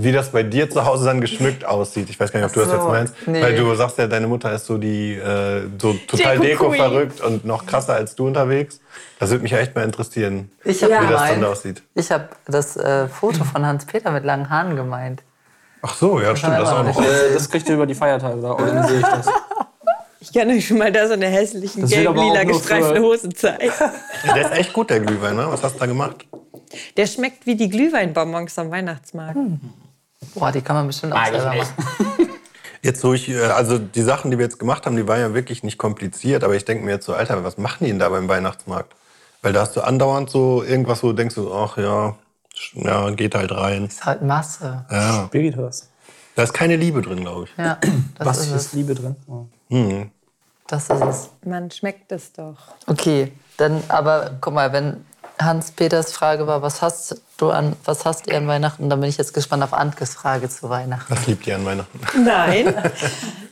wie das bei dir zu Hause dann geschmückt aussieht. Ich weiß gar nicht, ob du das so, jetzt meinst. nee. Weil du sagst ja, deine Mutter ist so die äh, so total deko-verrückt und noch krasser als du unterwegs. Das würde mich ja echt mal interessieren, wie das dann gemeint, aussieht. ich habe das äh, Foto von Hans-Peter mit langen Haaren gemeint. Ach so, ja, stimmt, das auch noch. Äh, das kriegt ihr über die Feiertage, da organisiere ich das. Ich kann euch schon mal da so eine hässlichen Das gelb-lila gestreifte Hose zeigen. Der ist echt gut, der Glühwein, ne? Was hast du da gemacht? Der schmeckt wie die Glühweinbonbons am Weihnachtsmarkt. Boah, die kann man bestimmt auch selber machen. Jetzt, wo ich, äh, also die Sachen, die wir jetzt gemacht haben, die waren ja wirklich nicht kompliziert, aber ich denke mir jetzt so, Alter, was machen die denn da beim Weihnachtsmarkt? Weil da hast du andauernd so irgendwas, wo du denkst, so, ach ja, ja, geht halt rein. Ist halt Masse. Ja. Spiritus. Da ist keine Liebe drin, glaube ich. Ja, das Was ist ist es. Liebe drin? Oh. Das ist es. Man schmeckt es doch. Okay, dann aber guck mal, wenn Hans Peters Frage war, was hast du an, was hast ihr an Weihnachten, dann bin ich jetzt gespannt auf Antjes Frage zu Weihnachten. Das liebt ihr an Weihnachten. Nein.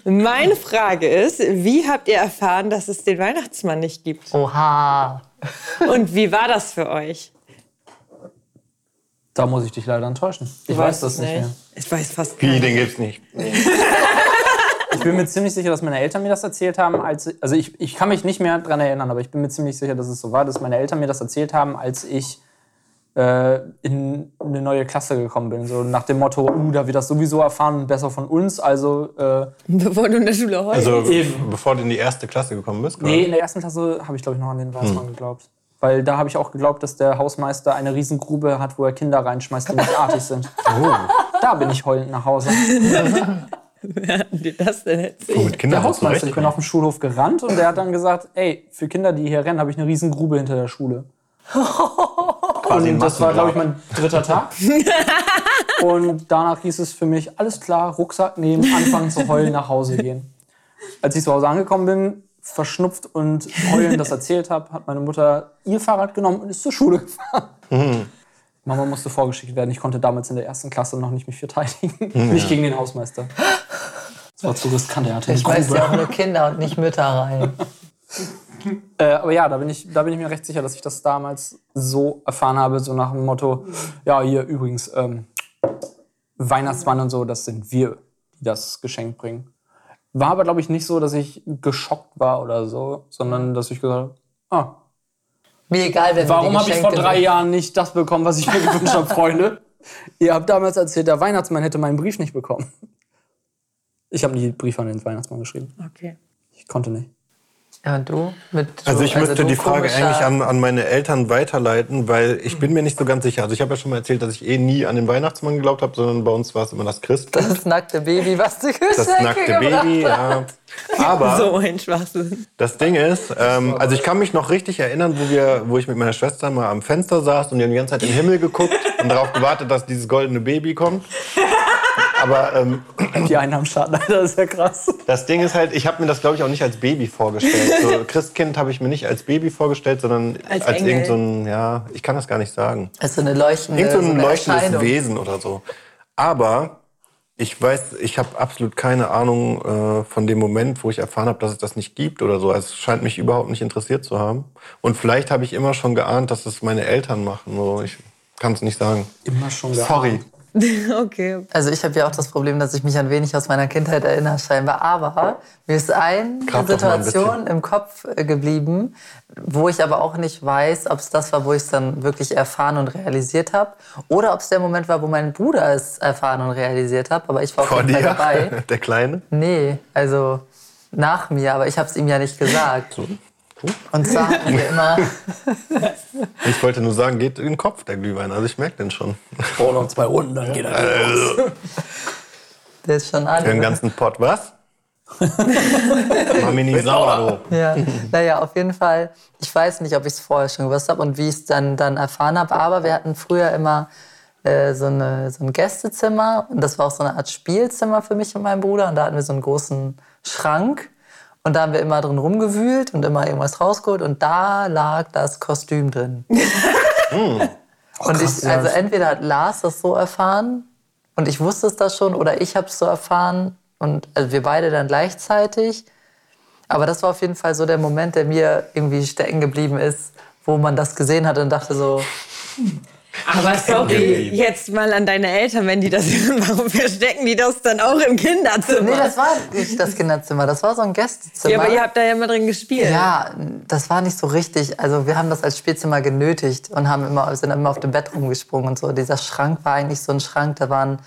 Meine Frage ist, wie habt ihr erfahren, dass es den Weihnachtsmann nicht gibt? Oha. Und wie war das für euch? Da muss ich dich leider enttäuschen. Ich weiß das nicht mehr. Ich weiß fast Wie, gar den nicht. gibt's nicht. Ich bin mir ziemlich sicher, dass meine Eltern mir das erzählt haben, als also ich, ich kann mich nicht mehr dran erinnern, aber ich bin mir ziemlich sicher, dass es so war, dass meine Eltern mir das erzählt haben, als ich äh, in eine neue Klasse gekommen bin. So nach dem Motto, uh, da wird das sowieso erfahren und besser von uns. Also äh, Bevor du in der Schule heulst. Also, Eben. bevor du in die erste Klasse gekommen bist? nee, in der ersten Klasse habe ich glaube ich noch an den Weißmann geglaubt. Weil da habe ich auch geglaubt, dass der Hausmeister eine Riesengrube hat, wo er Kinder reinschmeißt, die nicht artig sind. Da bin ich heulend nach Hause. Wer hat dir das denn erzählt? Kinder Der Hausmeister, ich bin auf dem Schulhof gerannt und der hat dann gesagt, ey, für Kinder, die hier rennen, habe ich eine riesen Grube hinter der Schule. Quasi Und das war, glaube ich, mein dritter Tag. und danach hieß es für mich, alles klar, Rucksack nehmen, anfangen zu heulen, nach Hause gehen. Als ich zu Hause angekommen bin, verschnupft und heulend das erzählt habe, hat meine Mutter ihr Fahrrad genommen und ist zur Schule gefahren. Mama musste vorgeschickt werden. Ich konnte damals in der ersten Klasse noch nicht mich verteidigen. Nicht gegen den Hausmeister. Das war zu riskant, er hatte Ich weiß ja auch nur Kinder und nicht Mütter rein. Äh, aber ja, da bin, ich, da bin ich mir recht sicher, dass ich das damals so erfahren habe, so nach dem Motto, ja, hier übrigens, ähm, Weihnachtsmann und so, das sind wir, die das Geschenk bringen. War aber, glaube ich, nicht so, dass ich geschockt war oder so, sondern dass ich gesagt habe, ah, Mir egal, wer warum habe ich vor drei bringt. Jahren nicht das bekommen, was ich mir gewünscht habe, Freunde? Ihr habt damals erzählt, der Weihnachtsmann hätte meinen Brief nicht bekommen. Ich habe nie Briefe an den Weihnachtsmann geschrieben. Okay. Ich konnte nicht. Ja, du? Mit, Also ich müsste die Frage eigentlich an, an meine Eltern weiterleiten, weil ich bin mir nicht so ganz sicher. Also ich habe ja schon mal erzählt, dass ich eh nie an den Weihnachtsmann geglaubt habe, sondern bei uns war es immer das Christkind. Das nackte Baby, was du Geschenke Das nackte Baby, ja. Aber So ein Schwachsinn. das Ding ist, ähm, also ich kann mich noch richtig erinnern, wo, wir, wo ich mit meiner Schwester mal am Fenster saß und wir haben die ganze Zeit in den Himmel geguckt und darauf gewartet, dass dieses goldene Baby kommt. Aber ähm, Die Einnahmenstart, leider ist ja krass. das Ding ist halt, ich habe mir das, glaube ich, auch nicht als Baby vorgestellt. So, Christkind habe ich mir nicht als Baby vorgestellt, sondern Als als, irgend so ein, ja, ich kann das gar nicht sagen. Also eine leuchtende, Irgend so ein eine leuchtendes. Wesen oder so. Aber Ich weiß, ich habe absolut keine Ahnung äh, von dem Moment, wo ich erfahren habe, dass es das nicht gibt oder so. Also es scheint mich überhaupt nicht interessiert zu haben. Und vielleicht habe ich immer schon geahnt, dass es meine Eltern machen. So, ich kann es nicht sagen. Immer schon Sorry. okay. Also ich habe ja auch das Problem, dass ich mich an wenig aus meiner Kindheit erinnere scheinbar. Aber mir ist eine Grab mal ein Situation im Kopf äh, geblieben, wo ich aber auch nicht weiß, ob es das war, wo ich es dann wirklich erfahren und realisiert habe. Oder ob es der Moment war, wo mein Bruder es erfahren und realisiert hat. Aber ich war auf Vor jeden Fall dir, dabei. der Kleine. Nee, also nach mir, aber ich habe es ihm ja nicht gesagt. Und zwar wir immer... Ich wollte nur sagen, geht in den Kopf, der Glühwein. Also ich merke den schon. Oh, noch zwei Runden, dann geht er. Der ist schon Für den ganzen Pott, was? Mach mich nicht sauer, du. Ja, naja, auf jeden Fall. Ich weiß nicht, ob ich es vorher schon gewusst habe und wie ich es dann, dann erfahren habe. Aber wir hatten früher immer äh, so, eine, so ein Gästezimmer. Und das war auch so eine Art Spielzimmer für mich und meinen Bruder. Und da hatten wir so einen großen Schrank. Und da haben wir immer drin rumgewühlt und immer irgendwas rausgeholt. Und da lag das Kostüm drin. und ich, also entweder hat Lars das so erfahren und ich wusste es da schon oder ich habe es so erfahren und also wir beide dann gleichzeitig. Aber das war auf jeden Fall so der Moment, der mir irgendwie stecken geblieben ist, wo man das gesehen hat und dachte so, Aber sorry, jetzt mal an deine Eltern, wenn die das hören, warum verstecken die das dann auch im Kinderzimmer? nee, das war nicht das Kinderzimmer, das war so ein Gästezimmer. ja, aber ihr habt da ja immer drin gespielt. Ja, das war nicht so richtig. Also wir haben das als Spielzimmer genötigt und haben immer, sind immer auf dem Bett rumgesprungen und so. Dieser Schrank war eigentlich so ein Schrank, da waren,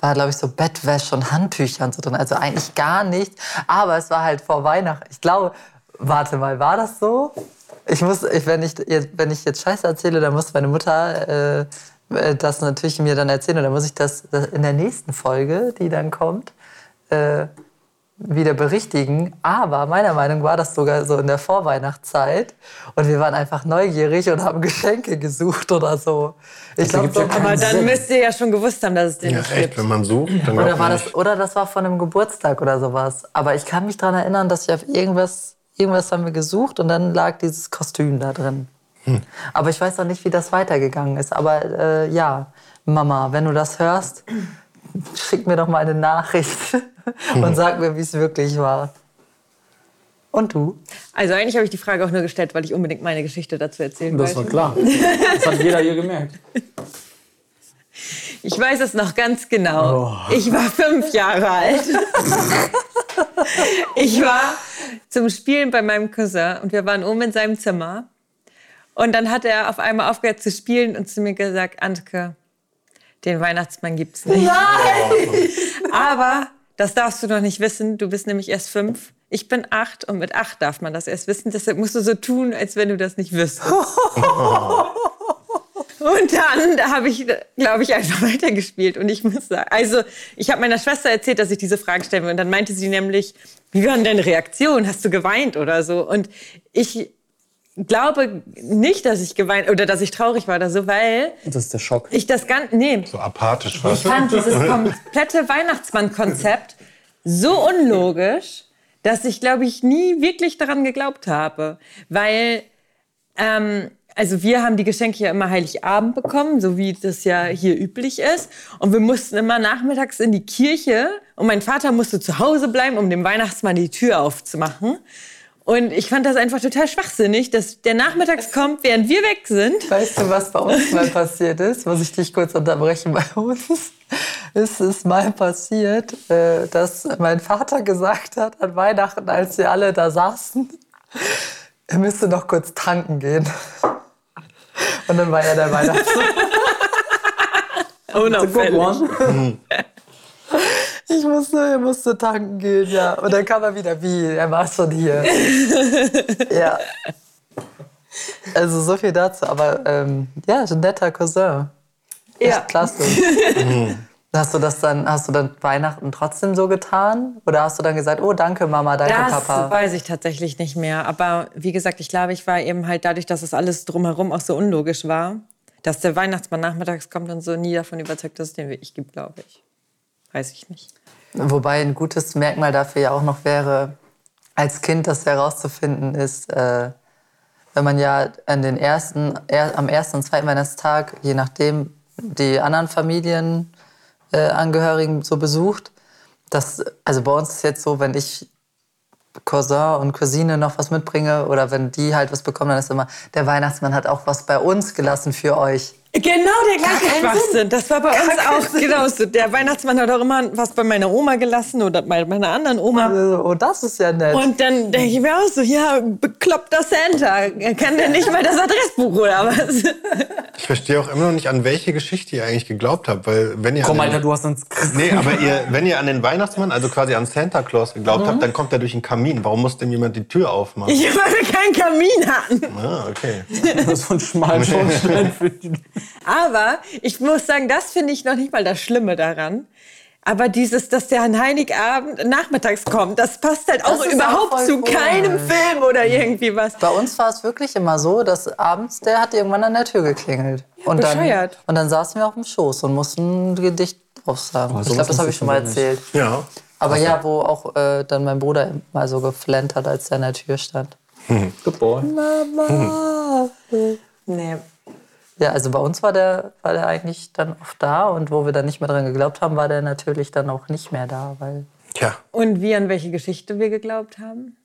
war glaube ich so Bettwäsche und Handtücher und so drin. Also eigentlich gar nicht. Aber es war halt vor Weihnachten. Ich glaube, warte mal, war das so? Ich muss, ich, wenn, ich, jetzt- wenn ich jetzt Scheiße erzähle, dann muss meine Mutter äh, äh, das natürlich mir dann erzählen. Und dann muss ich das, das in der nächsten Folge, die dann kommt, äh, wieder berichtigen. Aber meiner Meinung war das sogar so in der Vorweihnachtszeit. Und wir waren einfach neugierig und haben Geschenke gesucht oder so. Ich glaube, ergibt ja so keinen Aber dann Sinn. müsst ihr ja schon gewusst haben, dass es den Ja, nicht echt, gibt. wenn man sucht, dann oder, war man das, nicht. oder das war von einem Geburtstag oder sowas. Aber ich kann mich daran erinnern, dass ich auf irgendwas, irgendwas haben wir gesucht und dann lag dieses Kostüm da drin. Aber ich weiß auch nicht, wie das weitergegangen ist. Aber äh, ja, Mama, wenn du das hörst, schick mir doch mal eine Nachricht und sag mir, wie es wirklich war. Und du? Also eigentlich habe ich die Frage auch nur gestellt, weil ich unbedingt meine Geschichte dazu erzählen Das war wollte. klar. Das hat jeder hier gemerkt. Ich weiß es noch ganz genau. Ich war fünf Jahre alt. ich war zum Spielen bei meinem Cousin und wir waren oben in seinem Zimmer. Und dann hat er auf einmal aufgehört zu spielen und zu mir gesagt, Antke, den Weihnachtsmann gibt's nicht. Nein! Aber das darfst du noch nicht wissen. Du bist nämlich erst fünf. Ich bin acht und mit acht darf man das erst wissen. Deshalb musst du so tun, als wenn du das nicht wüsstest. Und dann da habe ich, glaube ich, einfach weitergespielt. Und ich muss sagen, also ich habe meiner Schwester erzählt, dass ich diese Frage stellen will. Und dann meinte sie nämlich, wie war denn deine Reaktion? Hast du geweint oder so? Und ich glaube nicht, dass ich geweint oder dass ich traurig war oder so, weil Das ist der Schock. ich das ganz, nee, So apathisch ich fast. fand dieses komplette Weihnachtsmann-Konzept so unlogisch, dass ich, glaube ich, nie wirklich daran geglaubt habe. Weil, ähm, also wir haben die Geschenke ja immer Heiligabend bekommen, so wie das ja hier üblich ist. Und wir mussten immer nachmittags in die Kirche und mein Vater musste zu Hause bleiben, um dem Weihnachtsmann die Tür aufzumachen. Und ich fand das einfach total schwachsinnig, dass der nachmittags kommt, während wir weg sind. Weißt du, was bei uns mal passiert ist? Muss ich dich kurz unterbrechen? Bei uns ist es mal passiert, äh, dass mein Vater gesagt hat an Weihnachten, als wir alle da saßen, er müsste noch kurz tanken gehen. Und dann war er der Weihnachtsmann. Unauffällig. Ich musste, er musste tanken gehen, ja. Und dann kam er wieder, wie, er war schon hier. ja. Also so viel dazu, aber ähm, ja, ein netter Cousin. Echt Ja. klasse. Hast du das dann, hast du dann Weihnachten trotzdem so getan? Oder hast du dann gesagt, oh danke Mama, danke Das Papa? weiß ich tatsächlich nicht mehr. Aber wie gesagt, ich glaube, ich war eben halt dadurch, dass es alles drumherum auch so unlogisch war, dass der Weihnachtsmann nachmittags kommt und so nie davon überzeugt, dass es den wirklich gibt, glaube ich. Weiß ich nicht. Wobei ein gutes Merkmal dafür ja auch noch wäre, als Kind das herauszufinden ist, äh, wenn man ja an den ersten, er, am ersten und zweiten Weihnachtstag, je nachdem, die anderen Familien Angehörigen so besucht. Das, also bei uns ist jetzt so, wenn ich Cousin und Cousine noch was mitbringe oder wenn die halt was bekommen, dann ist immer, der Weihnachtsmann hat auch was bei uns gelassen für euch. Genau der gleiche Schwachsinn. Das war bei uns auch genauso. Der Weihnachtsmann hat auch immer was bei meiner Oma gelassen oder bei meiner anderen Oma. Also, oh, das ist ja nett. Und dann denke ich mir auch so, ja, bekloppter Santa. Kann der nicht mal das Adressbuch oder was? Ich verstehe auch immer noch nicht, an welche Geschichte ihr eigentlich geglaubt habt. Weil wenn ihr Komm, den, Alter, du hast uns. Nee, aber ihr, wenn ihr an den Weihnachtsmann, also quasi an Santa Claus geglaubt Mhm. habt, dann kommt er durch den Kamin. Warum muss denn jemand die Tür aufmachen? Ich weil wir keinen Kamin hatten. Ah, okay. Das ist von schmalen Schornstein für die. Aber ich muss sagen, das finde ich noch nicht mal das Schlimme daran. Aber dieses, dass der an Heiligabend nachmittags kommt, das passt halt auch auch überhaupt voll zu cool. keinem Film oder irgendwie was. Bei uns war es wirklich immer so, dass abends der hat irgendwann an der Tür geklingelt. und, dann, und dann saßen wir auf dem Schoß und mussten ein Gedicht aufsagen. ich glaube, das habe ich schon mal erzählt. Ja. Aber ja, wo auch äh, dann mein Bruder mal so geflennt hat, als er an der Tür stand. Good boy. Nee. Ja, also bei uns war der, war der eigentlich dann oft da und wo wir dann nicht mehr dran geglaubt haben, war der natürlich dann auch nicht mehr da, weil Tja. Und wie an welche Geschichte wir geglaubt haben?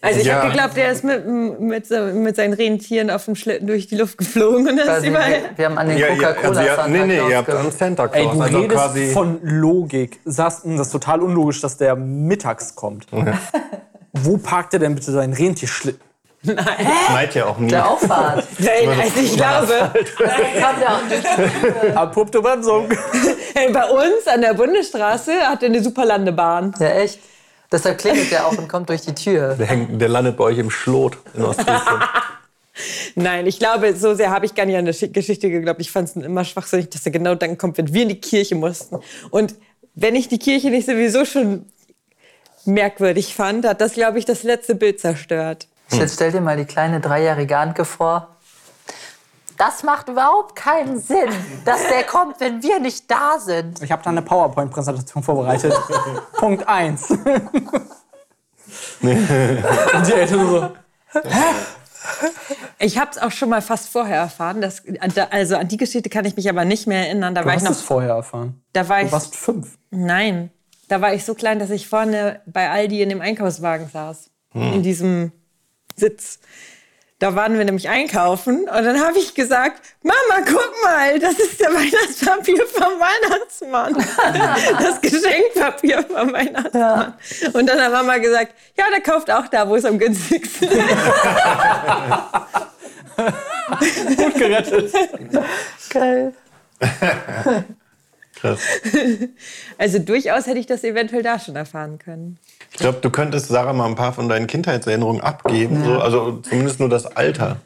Also ich Ja. habe geglaubt, er ist mit, mit, mit seinen Rentieren auf dem Schlitten durch die Luft geflogen und das überall. wir, wir haben an den Ja, ihr, also Coca-Cola nee, nee, ihr habt an Santa Ey, Claus. du also redest quasi. von Logik. Sagst, hm, das ist total unlogisch, dass der mittags kommt. Wo parkt er denn bitte seinen Rentierschlitten? Schneit ja auch nie. der Auffahrt. Nein, also ich glaube, Abrupte Bremsung. hey, bei uns an der Bundesstraße hat er eine super Landebahn. ja, echt. Deshalb klingelt der auch und kommt durch die Tür. Der, hängt, der landet bei euch im Schlot in Ostfriesland. Nein, ich glaube, so sehr habe ich gar nicht an der Schi- Geschichte geglaubt. Ich fand es immer schwachsinnig, dass er genau dann kommt, wenn wir in die Kirche mussten. Und wenn ich die Kirche nicht sowieso schon merkwürdig fand, hat das, glaube ich, das letzte Bild zerstört. Jetzt stell dir mal die kleine dreijährige Anke vor. Das macht überhaupt keinen Sinn, dass der kommt, wenn wir nicht da sind. Ich habe da eine PowerPoint-Präsentation vorbereitet. Punkt 1. Und die Eltern so. Ich habe es auch schon mal fast vorher erfahren. Dass, also an die Geschichte kann ich mich aber nicht mehr erinnern. Da Du war ich hast noch. es vorher erfahren. Da war Du ich. warst fünf. Nein, da war ich so klein, dass ich vorne bei Aldi in dem Einkaufswagen saß. In diesem Sitz. Da waren wir nämlich einkaufen und dann habe ich gesagt, Mama, guck mal, das ist der Weihnachtspapier vom Weihnachtsmann. Das Geschenkpapier vom Weihnachtsmann. Und dann hat Mama gesagt, ja, der kauft auch da, wo es am günstigsten ist. Gut gerettet. Geil. Krass. Also durchaus hätte ich das eventuell da schon erfahren können. Ich glaube, du könntest Sarah mal ein paar von deinen Kindheitserinnerungen abgeben. So, also zumindest nur das Alter.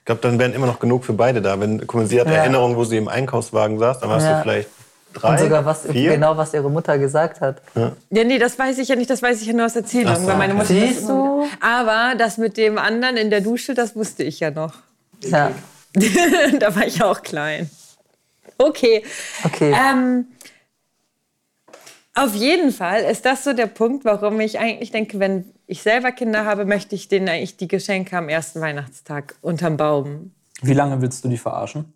Ich glaube, dann wären immer noch genug für beide da. Wenn, guck mal, sie hat Ja. Erinnerungen, wo sie im Einkaufswagen saß, dann warst Ja. du vielleicht drei, Und sogar was, vier. genau, was ihre Mutter gesagt hat. Ja, nee, das weiß ich ja nicht, das weiß ich ja nur aus Erzählung. Ach so. Weil meine Mutter Siehst du? Aber das mit dem anderen in der Dusche, das wusste ich ja noch. Ja. da war ich auch klein. Okay. Okay. Ähm, auf jeden Fall ist das so der Punkt, warum ich eigentlich denke, wenn ich selber Kinder habe, möchte ich denen eigentlich die Geschenke am ersten Weihnachtstag unterm Baum. Wie lange willst du die verarschen?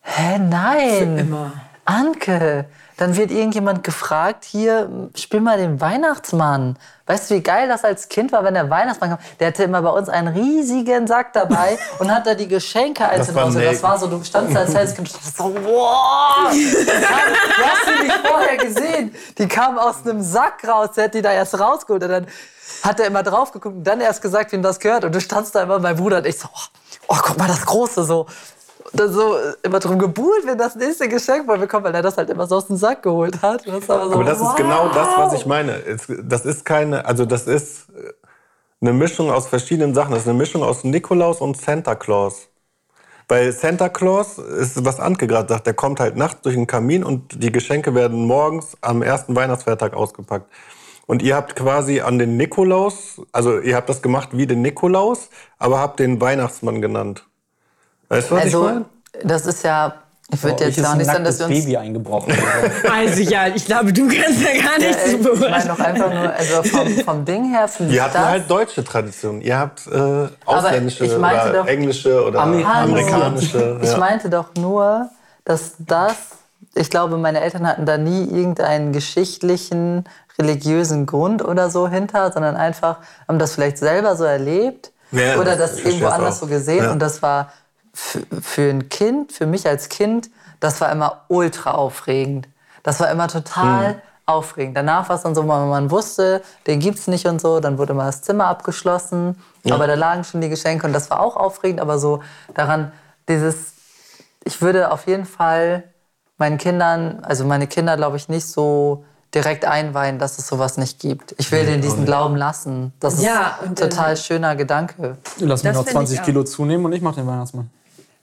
Hä, nein. Immer. Anke, dann wird irgendjemand gefragt, hier, spiel mal den Weihnachtsmann. Weißt du, wie geil das als Kind war, wenn der Weihnachtsmann kam? Der hatte immer bei uns einen riesigen Sack dabei und hat da die Geschenke. Und Nate. Das war so, du standst da als kleines Kind und dachtest so, wow! Du hast sie nicht vorher gesehen. Die kam aus einem Sack raus, der hat die da erst rausgeholt und dann hat er immer drauf geguckt und dann erst gesagt, wem das gehört. Und du standst da immer, mein Bruder und ich so, oh, oh guck mal, das Große so. Und dann so immer drum gebuhlt, wenn das nächste Geschenk mal bekommt, weil er das halt immer so aus dem Sack geholt hat. Das war so, Aber das wow. ist genau das, was ich meine. Das ist keine, also das ist äh, eine Mischung aus verschiedenen Sachen. Das ist eine Mischung aus Nikolaus und Santa Claus. Bei Santa Claus ist, was Antke gerade sagt, der kommt halt nachts durch den Kamin und die Geschenke werden morgens am ersten Weihnachtsfeiertag ausgepackt. Und ihr habt quasi an den Nikolaus, also ihr habt das gemacht wie den Nikolaus, aber habt den Weihnachtsmann genannt. Weißt du, was ich Also, meine? das ist ja, ich würde jetzt auch nicht sagen, dass wir uns. Baby eingebrochen. Also ja, ich glaube, du kannst ja gar Ja, nichts ich meine beurteilen. doch einfach nur, also vom, vom Ding her finde ich Ihr habt das. halt deutsche Tradition. Ihr habt äh, ausländische ich oder doch- englische oder Amerikanische. amerikanische. Ich ja. meinte doch nur, dass das ich glaube, meine Eltern hatten da nie irgendeinen geschichtlichen, religiösen Grund oder so hinter, sondern einfach haben das vielleicht selber so erlebt Ja, oder das das irgendwo ich anders auch. so gesehen. Ja. Und das war für ein Kind, für mich als Kind, das war immer ultra aufregend. Das war immer total Hm. aufregend. Danach war es dann so, wenn man wusste, den gibt's nicht und so, dann wurde mal das Zimmer abgeschlossen. Aber da lagen schon die Geschenke und das war auch aufregend. Aber so daran, dieses, ich würde auf jeden Fall meinen Kindern, also meine Kinder, glaube ich, nicht so direkt einweihen, dass es sowas nicht gibt. Ich will denen diesen Glauben lassen. Das Ja, ist ein und dann- total schöner Gedanke. Lass mich noch find ich 20 auch. Kilo zunehmen und ich mach den Weihnachtsmann.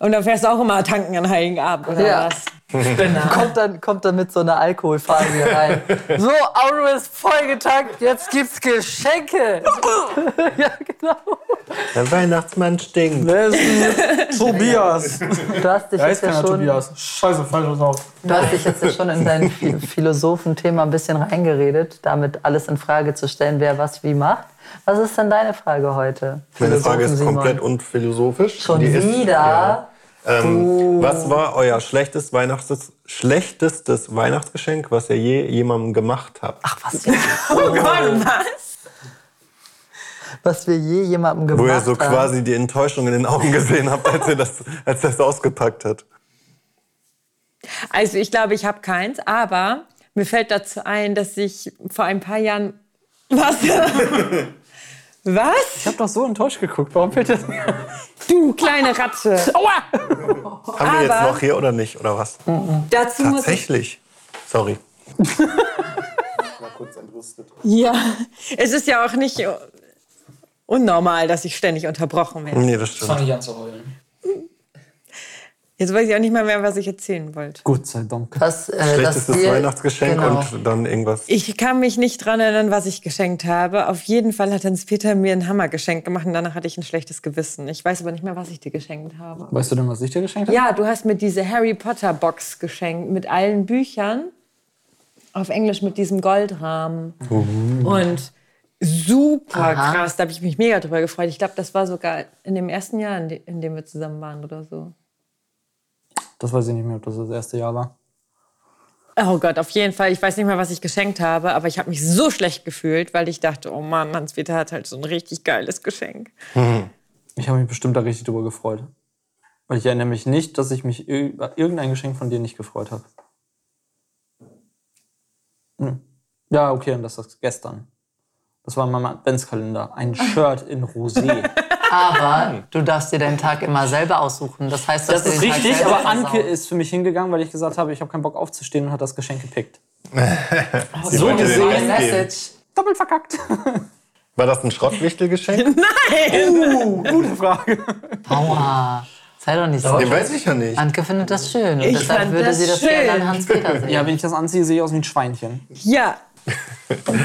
Und dann fährst du auch immer tanken an Heiligen Abend, oder Ja. was? kommt dann, kommt dann mit so einer Alkoholfahne hier rein. So, Auto ist vollgetankt, jetzt gibt's Geschenke. ja, genau. Der Weihnachtsmann stinkt. Wer ist denn Tobias? Du hast dich Da jetzt ist ja schon, Tobias. Scheiße, falsch drauf. du hast dich jetzt ja schon in dein Phi- Philosophenthema ein bisschen reingeredet, damit alles in Frage zu stellen, wer was wie macht. Was ist denn deine Frage heute? Meine Frage ist komplett unphilosophisch. Schon Die ist- wieder? Ja. Ähm, Was war euer schlechtes Weihnachts schlechtestes Weihnachtsgeschenk, was ihr je jemandem gemacht habt? Ach, was wir, Oh Gott, was? was wir je jemandem gemacht Wo ihr so haben. quasi die Enttäuschung in den Augen gesehen habt, als er das, als er das ausgepackt hat. Also ich glaube, ich habe keins, aber mir fällt dazu ein, dass ich vor ein paar Jahren... Was? Was? Ich hab doch so enttäuscht geguckt. Warum fällt das? Du kleine Ratze. Aua! Haben wir jetzt noch hier oder nicht? Oder was? Dazu muss ich Tatsächlich. Sorry. Ja, es ist ja auch nicht unnormal, dass ich ständig unterbrochen werde. Nee, das stimmt. ich an zu heulen. Jetzt weiß ich auch nicht mal mehr, was ich erzählen wollte. Gott sei Dank. was, äh, Schlechtestes wir, Weihnachtsgeschenk genau. und dann irgendwas. Ich kann mich nicht dran erinnern, was ich geschenkt habe. Auf jeden Fall hat Hans-Peter mir ein Hammergeschenk gemacht und danach hatte ich ein schlechtes Gewissen. Ich weiß aber nicht mehr, was ich dir geschenkt habe. Weißt du denn, was ich dir geschenkt habe? Ja, du hast mir diese Harry Potter Box geschenkt mit allen Büchern. Auf Englisch mit diesem Goldrahmen. Und super Aha. krass, da habe ich mich mega drüber gefreut. Ich glaube, das war sogar in dem ersten Jahr, in dem wir zusammen waren oder so. Das weiß ich nicht mehr, ob das das erste Jahr war. Oh Gott, auf jeden Fall. Ich weiß nicht mehr, was ich geschenkt habe, aber ich habe mich so schlecht gefühlt, weil ich dachte, oh Mann, Hans-Peter hat halt so ein richtig geiles Geschenk. Ich habe mich bestimmt da richtig drüber gefreut. Weil ich erinnere mich nicht, dass ich mich über irgendein Geschenk von dir nicht gefreut habe. Hm. Ja, okay, und das ist gestern. Das war in meinem Adventskalender. Ein Shirt in Rosé. Aber du darfst dir deinen Tag immer selber aussuchen. Das heißt, du Das ist dir den Tag richtig, aber Anke ist für mich hingegangen, weil ich gesagt habe, ich habe keinen Bock aufzustehen und hat das Geschenk gepickt. Sie so gesehen-. Message. Doppelt verkackt. War das ein Schrottwichtelgeschenk? Gute Frage. Aua. Sei doch nicht so. Den weiß ich ja nicht. Anke findet das schön. Und Ich deshalb fand würde das sie das schön. gerne an Hans-Peter sehen. Ja, wenn ich das anziehe, sehe ich aus wie ein Schweinchen. Ja.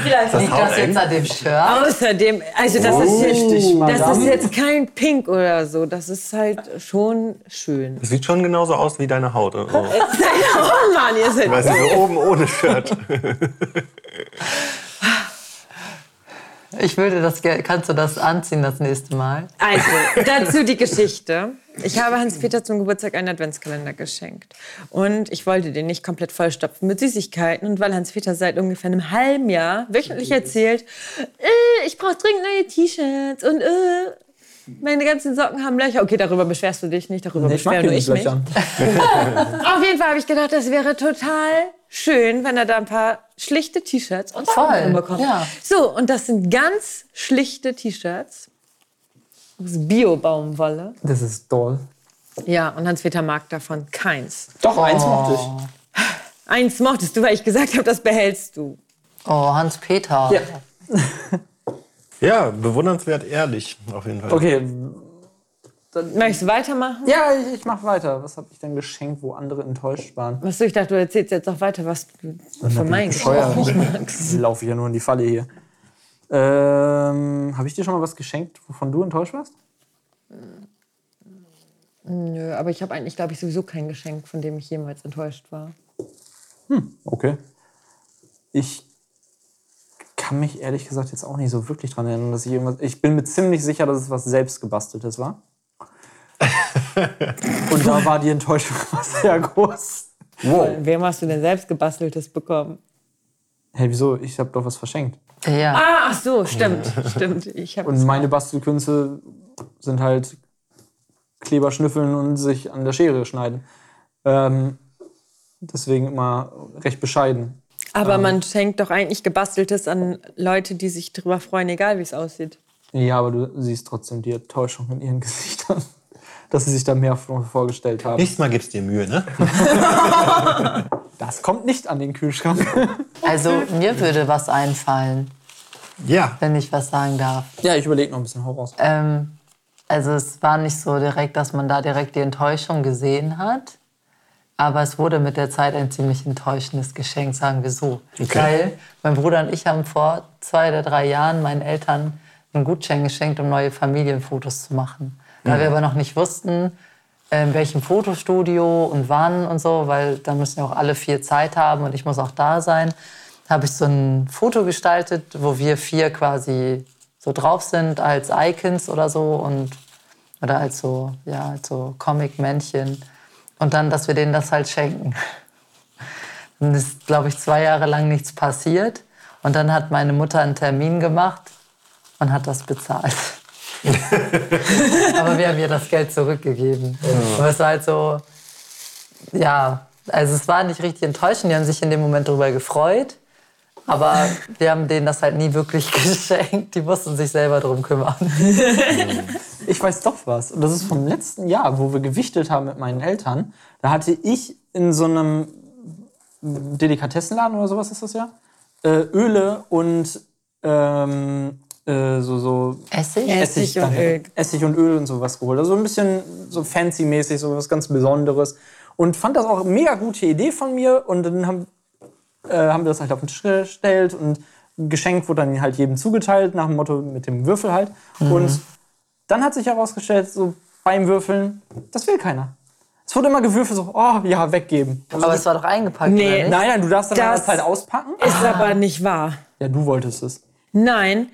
Vielleicht Liegt das jetzt an dem Shirt? Außerdem, also das, Oh, ist richtig, jetzt, das ist jetzt kein Pink oder so. Das ist halt schon schön. Es sieht schon genauso aus wie deine Haut. Oh. Oh Mann, ihr seid Weißt du, so oben ohne Shirt. Ich würde das gerne. Kannst du das anziehen das nächste Mal? Also, dazu die Geschichte. Ich habe Hans-Peter zum Geburtstag einen Adventskalender geschenkt. Und ich wollte den nicht komplett vollstopfen mit Süßigkeiten. Und weil Hans-Peter seit ungefähr einem halben Jahr wöchentlich erzählt, äh, ich brauche dringend neue T-Shirts und äh, meine ganzen Socken haben Löcher. Okay, darüber beschwerst du dich nicht, darüber beschwere die nur nicht ich mich. löchern. Auf jeden Fall habe ich gedacht, das wäre total schön, wenn er da ein paar schlichte T-Shirts und Socken Voll, hinbekommt. ja. So, und das sind ganz schlichte T-Shirts aus Bio-Baumwolle. Das ist toll. Ja, und Hans-Peter mag davon keins. Doch, eins mochte ich. Eins mochtest du, weil ich gesagt habe, das behältst du. Oh, Hans-Peter. Ja. Ja, bewundernswert ehrlich, auf jeden Fall. Okay, Möchtest du weitermachen? ja, ich, ich mach weiter. Was habe ich denn geschenkt, wo andere enttäuscht waren? Was du, ich dachte, du erzählst jetzt noch weiter, was du von meinen. Geschenken nicht magst. Ich laufe ja nur in die Falle hier. Ähm, habe ich dir schon mal was geschenkt, wovon du enttäuscht warst? Nö, aber ich habe eigentlich, glaube ich, sowieso kein Geschenk, von dem ich jemals enttäuscht war. Okay. Ich kann mich ehrlich gesagt jetzt auch nicht so wirklich dran erinnern, dass ich irgendwas. Ich bin mir ziemlich sicher, dass es was selbstgebasteltes war. Und da war die Enttäuschung sehr groß. Wow. Wem hast du denn selbst gebasteltes bekommen? Hey, wieso? Ich habe doch was verschenkt. Ja. Ah, ach so, stimmt, stimmt. Ich habe Und meine Bastelkünste sind halt Kleber schnüffeln und sich an der Schere schneiden. Ähm, deswegen immer recht bescheiden. Aber man schenkt doch eigentlich gebasteltes an Leute, die sich drüber freuen, egal wie es aussieht. Ja, aber du siehst trotzdem die Enttäuschung in ihren Gesichtern, dass sie sich da mehr vor- vorgestellt haben. Nächstes Mal gibst dir Mühe, ne? Das kommt nicht an den Kühlschrank. Also mir würde was einfallen, Ja. wenn ich was sagen darf. ja, ich überlege noch ein bisschen Horror. Ähm, also es war nicht so direkt, dass man da direkt die Enttäuschung gesehen hat. Aber es wurde mit der Zeit ein ziemlich enttäuschendes Geschenk, sagen wir so. Weil mein Bruder und ich haben vor zwei oder drei Jahren meinen Eltern einen Gutschein geschenkt, um neue Familienfotos zu machen. Da wir aber noch nicht wussten, in welchem Fotostudio und wann und so, weil da müssen ja auch alle vier Zeit haben und ich muss auch da sein, habe ich so ein Foto gestaltet, wo wir vier quasi so drauf sind als Icons oder so und oder als so ja als so Comic-Männchen und dann, dass wir denen das halt schenken. Dann ist, glaube ich, zwei Jahre lang nichts passiert und dann hat meine Mutter einen Termin gemacht und hat das bezahlt. Aber wir haben ihr das Geld zurückgegeben. Und es war halt so, ja, also es war nicht richtig enttäuschend. Die haben sich in dem Moment darüber gefreut. Aber wir haben denen das halt nie wirklich geschenkt. Die mussten sich selber drum kümmern. Ich weiß doch was. Und das ist vom letzten Jahr, wo wir gewichtet haben mit meinen Eltern. Da hatte ich in so einem Delikatessenladen oder sowas ist das ja, äh, Öle und ähm, äh, so, so Essig? Essig und danke. Öl. Essig und Öl und sowas geholt. Also ein bisschen so fancy-mäßig, so was ganz Besonderes. Und fand das auch eine mega gute Idee von mir. Und dann haben, äh, haben wir das halt auf den Tisch gestellt und ein Geschenk wurde dann halt jedem zugeteilt, nach dem Motto mit dem Würfel halt. Und dann hat sich herausgestellt, so beim Würfeln, das will keiner. Es wurde immer gewürfelt, so, oh ja, weggeben. Aber es war doch eingepackt, Nee. Nein, nein, du darfst dann Das- halt auspacken. Ist aber nicht wahr. Ja, du wolltest es. Nein,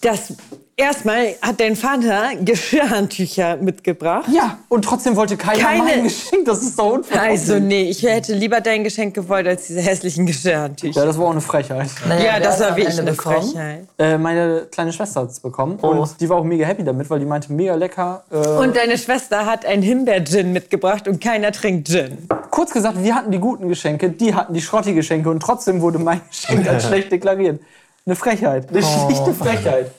das erstmal hat dein Vater Geschirrhandtücher mitgebracht. Ja, und trotzdem wollte keiner Keine- mein Geschenk. Das ist doch unfair. Also nee, ich hätte lieber dein Geschenk gewollt als diese hässlichen Geschirrhandtücher. Ja, das war auch eine Frechheit. Naja, Ja, das war wirklich eine bekommen? Frechheit. Äh, meine kleine Schwester hat es bekommen Oh. und die war auch mega happy damit, weil die meinte, mega lecker. Äh, Und deine Schwester hat einen Himbeer-Gin mitgebracht und keiner trinkt Gin. kurz gesagt, wir hatten die guten Geschenke, die hatten die Schrotti-Geschenke und trotzdem wurde mein Geschenk als schlecht deklariert. Eine Frechheit. Eine schlichte Frechheit.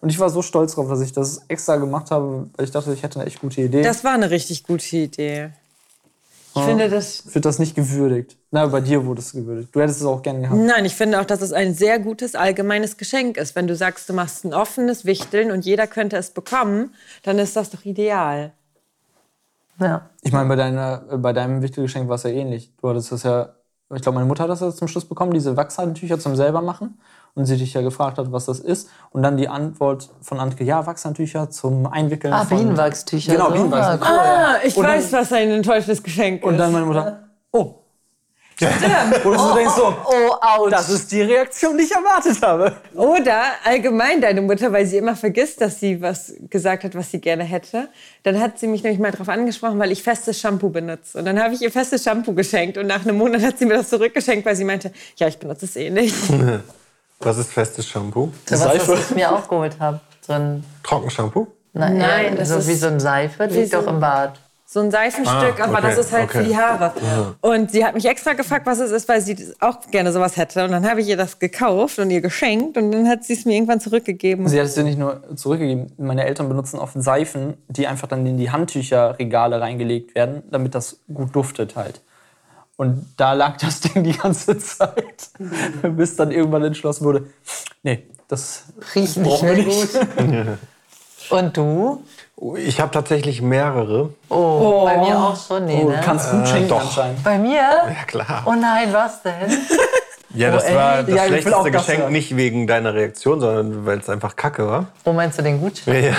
Und ich war so stolz drauf, dass ich das extra gemacht habe, weil ich dachte, ich hätte eine echt gute Idee. Das war eine richtig gute Idee. Ich finde das. wird das nicht gewürdigt. Na, bei dir wurde es gewürdigt. Du hättest es auch gerne gehabt. Nein, ich finde auch, dass es ein sehr gutes allgemeines Geschenk ist. Wenn du sagst, du machst ein offenes Wichteln und jeder könnte es bekommen, dann ist das doch ideal. Ja. Ich meine, bei, deiner, äh, bei deinem Wichtelgeschenk war es ja ähnlich. Du hattest das ja, ich glaube, meine Mutter hat das ja zum Schluss bekommen, diese Wachshandtücher zum selber machen. Und sie dich ja gefragt hat, was das ist. Und dann die Antwort von Antke, ja, Wachshandtücher zum Einwickeln Ah, von... Bienenwachstücher. Genau, so. Bienenwachstücher. Ah, cool. Ah, ich Und dann- weiß, was ein enttäuschendes Geschenk ist. Und dann meine Mutter, oh. Stimmt. Und du denkst so, Oh, ouch. das ist die Reaktion, die ich erwartet habe. Oder allgemein deine Mutter, weil sie immer vergisst, dass sie was gesagt hat, was sie gerne hätte. Dann hat sie mich nämlich mal darauf angesprochen, weil ich festes Shampoo benutze. Und dann habe ich ihr festes Shampoo geschenkt. Und nach einem Monat hat sie mir das zurückgeschenkt, weil sie meinte, ja, ich benutze es eh nicht. Was ist festes Shampoo? was, Seife. was ich mir auch geholt habe. So ein, Trockenshampoo? nein, Nein, ja, das so ist wie so ein Seife, liegt so- doch im Bad. So ein Seifenstück, Ah, aber das ist halt okay. für die Haare. Und sie hat mich extra gefragt, was es ist, weil sie das auch gerne sowas hätte. Und dann habe ich ihr das gekauft und ihr geschenkt. Und dann hat sie es mir irgendwann zurückgegeben. Sie hat es ja nicht nur zurückgegeben. Meine Eltern benutzen oft Seifen, die einfach dann in die Handtücherregale reingelegt werden, damit das gut duftet halt. Und da lag das Ding die ganze Zeit, bis dann irgendwann entschlossen wurde, nee, das Riecht nicht mehr nicht. gut. Und du? Ich habe tatsächlich mehrere. Oh, bei mir auch schon. Nee, Oh, ne? du kannst gut schenken doch. anscheinend. Bei mir? Ja, klar. Oh nein, was denn? Ja, das ey. war das Ja, ich schlechteste das Geschenk, hören. nicht wegen deiner Reaktion, sondern weil es einfach kacke war. Wo meinst du den Gutschein? Ja.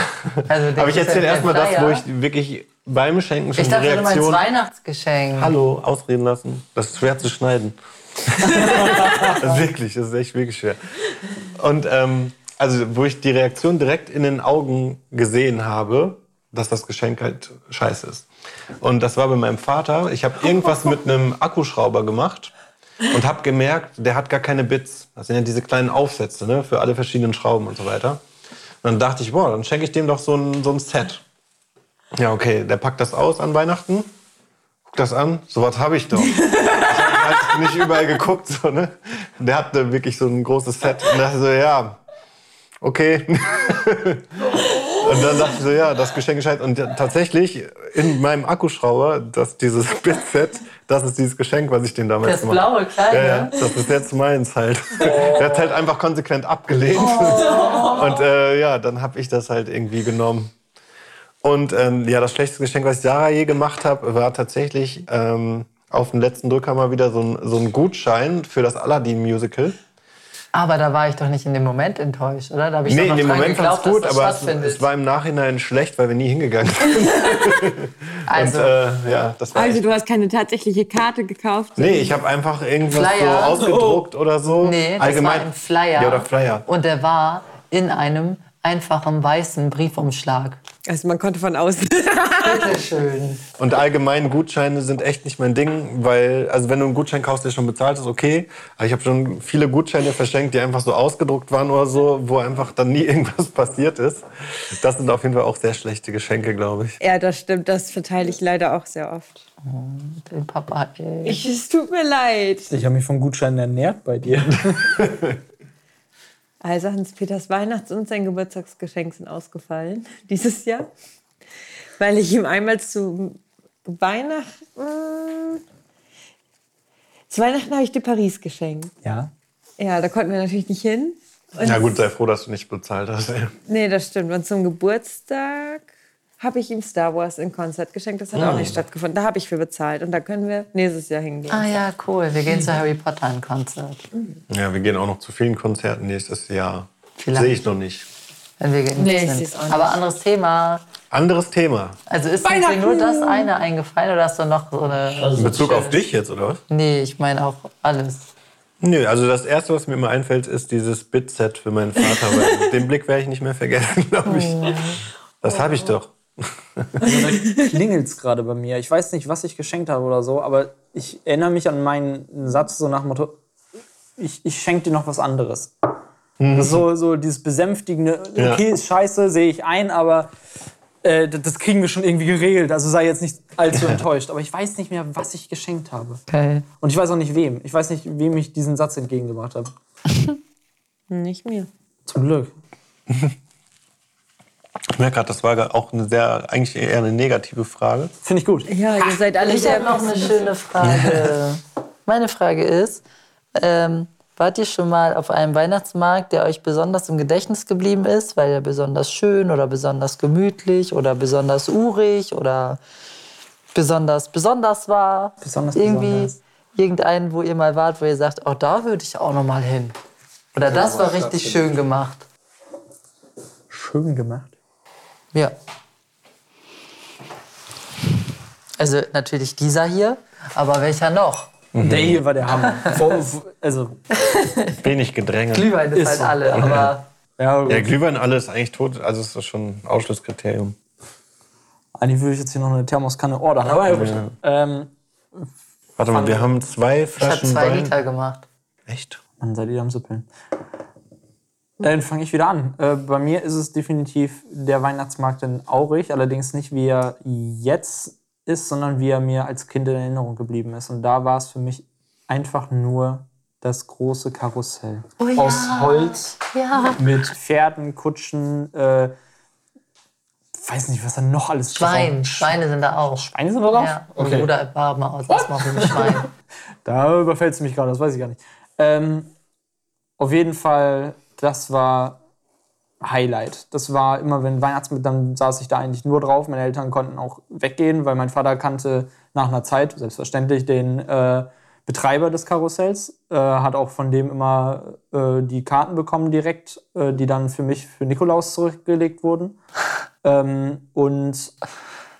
Also den Aber ich erzähle erstmal das, wo ich wirklich beim Schenken schon Ich die dachte, du meinst Reaktion... Weihnachtsgeschenk. Hallo, ausreden lassen. Das ist schwer zu schneiden. wirklich, das ist echt wirklich schwer. Und ähm, also, wo ich die Reaktion direkt in den Augen gesehen habe, dass das Geschenk halt scheiße ist. Und das war bei meinem Vater. Ich habe irgendwas mit einem Akkuschrauber gemacht und habe gemerkt, der hat gar keine Bits. Das sind ja diese kleinen Aufsätze ne, für alle verschiedenen Schrauben und so weiter. Und dann dachte ich, boah, dann schenke ich dem doch so ein, so ein Set. Ja, okay, der packt das aus an Weihnachten. Guck das an, sowas habe ich doch. Ich habe halt nicht überall geguckt. So, ne? Der hatte wirklich so ein großes Set. Und dachte so, ja, okay. Und dann dachte ich so, ja, das Geschenk ist scheiße. Und tatsächlich in meinem Akkuschrauber, das, dieses Bitset, das ist dieses Geschenk, was ich den damals Das gemacht blaue kleine. Ja, ja, das ist jetzt meins halt. Der hat halt einfach konsequent abgelehnt. Und äh, ja, dann habe ich das halt irgendwie genommen. Und ähm, ja, das schlechteste Geschenk, was ich Sarah je gemacht habe, war tatsächlich ähm, auf den letzten Drücker mal wieder so ein, so ein Gutschein für das Aladdin-Musical. Aber da war ich doch nicht in dem Moment enttäuscht, oder? Da habe ich Nee, in dem Moment fand geglaubt, es gut, das aber es, war im Nachhinein schlecht, weil wir nie hingegangen sind. also, Und äh, ja, das war Also echt du hast keine tatsächliche Karte gekauft? Nee, ich habe einfach irgendwas Flyer. so ausgedruckt oder so. nee, das Allgemein. war ein Flyer. Ja, oder Flyer. Und der war in einem einfachen weißen Briefumschlag. Also man konnte von außen. Bitteschön. Und allgemein Gutscheine sind echt nicht mein Ding, weil, also wenn du einen Gutschein kaufst, der schon bezahlt ist, okay. Aber ich habe schon viele Gutscheine verschenkt, die einfach so ausgedruckt waren oder so, wo einfach dann nie irgendwas passiert ist. Das sind auf jeden Fall auch sehr schlechte Geschenke, glaube ich. Ja, das stimmt. Das verteile ich leider auch sehr oft. Den Papa, ey. Ich, es tut mir leid. Ich habe mich von Gutscheinen ernährt bei dir. Also Hans-Peters Weihnachts- und sein Geburtstagsgeschenk sind ausgefallen dieses Jahr, weil ich ihm einmal zu Weihnachten... Zu Weihnachten habe ich dir Paris geschenkt. Ja. Ja, da konnten wir natürlich nicht hin. Ja gut, sei froh, dass du nicht bezahlt hast. Ey. Nee, das stimmt. Und zum Geburtstag habe ich ihm Star Wars in Konzert geschenkt. Das hat auch nicht stattgefunden. Da habe ich für bezahlt. Und da können wir nächstes Jahr hingehen. Ah ja, cool. Wir gehen zu Harry Potter ein Konzert. Ja, wir gehen auch noch zu vielen Konzerten nächstes Jahr. Vielleicht. Sehe ich noch nicht. Wenn wir geimpft Nee, ich sind. auch nicht. Aber anderes Thema. Anderes Thema. Also ist dir nur das eine eingefallen oder hast du noch so eine. In Bezug auf dich jetzt, oder was? Nee, ich meine auch alles. Nö, also das Erste, was mir immer einfällt, ist dieses Bit-Set für meinen Vater. weil den Blick werde ich nicht mehr vergessen, glaube ich. Das habe ich doch. Klingelt es gerade bei mir. Ich weiß nicht, was ich geschenkt habe oder so, aber ich erinnere mich an meinen Satz so nach dem Motto, ich, ich schenke dir noch was anderes. Das ist so, so dieses besänftigende, Ja. okay, ist scheiße, sehe ich ein, aber äh, das das kriegen wir schon irgendwie geregelt. Also sei jetzt nicht allzu enttäuscht. Aber ich weiß nicht mehr, was ich geschenkt habe. Okay. Und ich weiß auch nicht wem. Ich weiß nicht, wem ich diesen Satz entgegengebracht habe. Nicht mir. Zum Glück. Ich merke gerade, das war auch eine sehr, eigentlich eher eine negative Frage. Finde ich gut. Ja, ihr seid alle Ich habe noch eine schöne Frage. Meine Frage ist, ähm, wart ihr schon mal auf einem Weihnachtsmarkt, der euch besonders im Gedächtnis geblieben ist, weil er besonders schön oder besonders gemütlich oder besonders urig oder besonders besonders war? Besonders Irgendwie besonders. irgendeinen, wo ihr mal wart, wo ihr sagt, oh, da würde ich auch noch mal hin. Oder das war richtig schön gemacht. Schön gemacht. Ja. Also natürlich dieser hier, aber welcher noch? Der hier war der Hammer. Also, Wenig Gedränge. Glühwein ist, Ist halt so. alle, aber ja, Ja, Glühwein, alles eigentlich tot. Also ist das schon ein Ausschlusskriterium. eigentlich würde ich jetzt hier noch eine Thermoskanne ordern. Aber ja, gut. Ähm, Warte mal, wir haben zwei ich habe Flaschen zwei Wein. Liter gemacht. Echt? Mann, seid ihr am Süppeln. Dann fange ich wieder an. Äh, bei mir ist es definitiv der Weihnachtsmarkt in Aurich, allerdings nicht wie er jetzt ist, sondern wie er mir als Kind in Erinnerung geblieben ist. Und da war es für mich einfach nur das große Karussell. ja. Aus Holz, Ja. mit Pferden, Kutschen, äh, weiß nicht, was da noch alles Schwein. Schweine sind da auch. Schweine sind da drauf? Ja. Und Bruder, war mal aus, was mal für ein Schwein. Da überfällst du mich gerade, das weiß ich gar nicht. Ähm, auf jeden Fall, das war Highlight. Das war immer, wenn Weihnachtsmarkt, dann saß ich da eigentlich nur drauf. Meine Eltern konnten auch weggehen, weil mein Vater kannte nach einer Zeit, selbstverständlich, den äh, Betreiber des Karussells. Äh, hat auch von dem immer äh, die Karten bekommen direkt, äh, die dann für mich, für Nikolaus zurückgelegt wurden. Ähm, und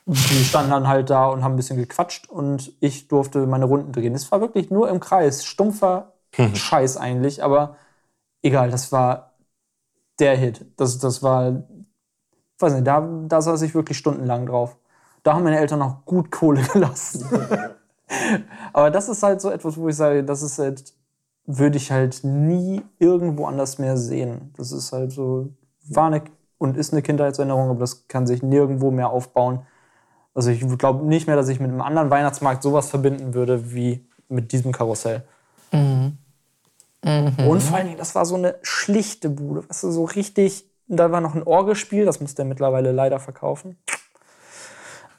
die standen dann halt da und haben ein bisschen gequatscht und ich durfte meine Runden drehen. Es war wirklich nur im Kreis. Stumpfer Scheiß eigentlich, aber egal, das war der Hit. Das, das war weiß nicht, da, da saß ich wirklich stundenlang drauf. Da haben meine Eltern auch gut Kohle gelassen. Aber das ist halt so etwas, wo ich sage, das ist halt, würde ich halt nie irgendwo anders mehr sehen. Das ist halt so, war eine und ist eine Kindheitserinnerung, aber das kann sich nirgendwo mehr aufbauen. Also ich glaube nicht mehr, dass ich mit einem anderen Weihnachtsmarkt sowas verbinden würde wie mit diesem Karussell. Und vor allen Dingen, das war so eine schlichte Bude. Weißt du, so richtig, da war noch ein Orgelspiel, das musste er mittlerweile leider verkaufen.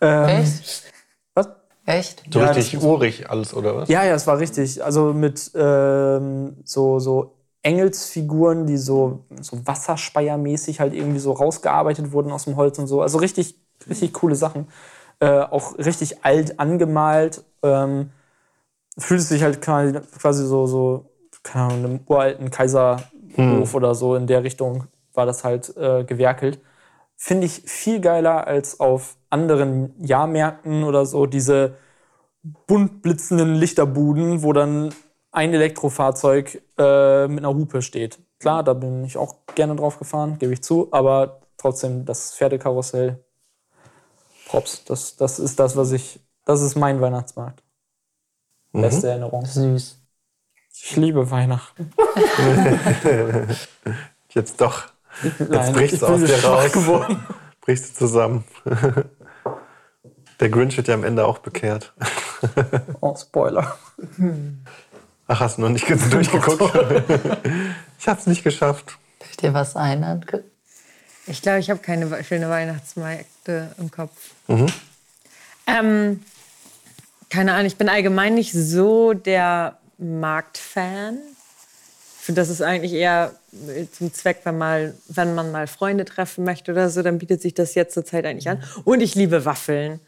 Ähm, Echt? Was? Echt? So Ja, richtig das- urig alles, oder was? Ja, ja, es war richtig. Also mit ähm, so, so Engelsfiguren, die so, so Wasserspeiermäßig halt irgendwie so rausgearbeitet wurden aus dem Holz und so. Also richtig, richtig coole Sachen. Äh, auch richtig alt angemalt. Ähm, fühlt es sich halt quasi, quasi so, so, keine Ahnung, einem uralten Kaiserhof oder so in der Richtung war das halt äh, gewerkelt. Finde ich viel geiler als auf anderen Jahrmärkten oder so diese bunt blitzenden Lichterbuden, wo dann ein Elektrofahrzeug äh, mit einer Hupe steht. Klar, da bin ich auch gerne drauf gefahren, gebe ich zu, aber trotzdem das Pferdekarussell, Props, das, das ist das, was ich, das ist mein Weihnachtsmarkt. Beste Erinnerung. Süß. Ich liebe Weihnachten. Jetzt doch. Jetzt Nein, brichst ich du bin aus dir raus. geworden. Brichst du zusammen. Der Grinch wird ja am Ende auch bekehrt. Oh, Spoiler. Ach, hast du noch nicht ganz durchgeguckt? ich hab's nicht geschafft. Fällt dir was ein, Anke? Ich glaube, ich habe keine schöne Weihnachtsmärkte im Kopf. Ähm, keine Ahnung, ich bin allgemein nicht so der Marktfan. Ich finde, das ist eigentlich eher zum Zweck, wenn, mal, wenn man mal Freunde treffen möchte oder so, dann bietet sich das jetzt zur Zeit eigentlich an. Und ich liebe Waffeln.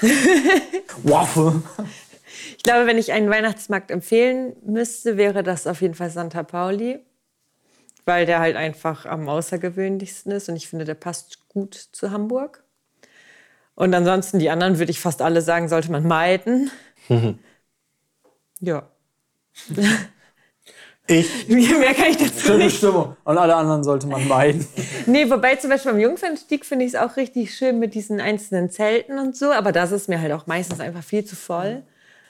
Waffel. Ich glaube, wenn ich einen Weihnachtsmarkt empfehlen müsste, wäre das auf jeden Fall Santa Pauli, weil der halt einfach am außergewöhnlichsten ist und ich finde, der passt gut zu Hamburg. Und ansonsten die anderen würde ich fast alle sagen, sollte man meiden. ja. Ich, Mehr kann ich dazu Schöne nicht. Stimmung. Und alle anderen sollte man meiden. Nee, wobei zum Beispiel beim Jungfernstieg finde ich es auch richtig schön mit diesen einzelnen Zelten und so, aber das ist mir halt auch meistens einfach viel zu voll.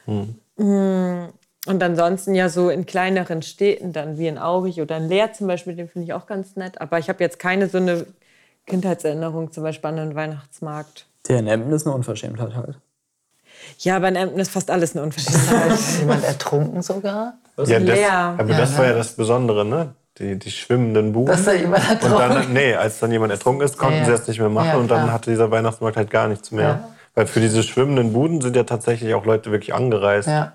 Mm, Und ansonsten ja so in kleineren Städten, dann wie in Aurich oder in Leer zum Beispiel, den finde ich auch ganz nett. Aber ich habe jetzt keine so eine Kindheitserinnerung zum Beispiel an einen Weihnachtsmarkt. Der in Emden ist eine Unverschämtheit halt. Ja, aber in Emden ist fast alles eine Unverschämtheit. Jemand ertrunken sogar? ja, das, leer. aber das war ja das Besondere, ne? Die, die schwimmenden Buden. Dass da jemand Und ertrunken dann, nee, als dann jemand ertrunken ist, konnten Ja, sie ja. das nicht mehr machen Ja, und dann hatte dieser Weihnachtsmarkt halt gar nichts mehr. Ja. Weil für diese schwimmenden Buden sind ja tatsächlich auch Leute wirklich angereist. Ja,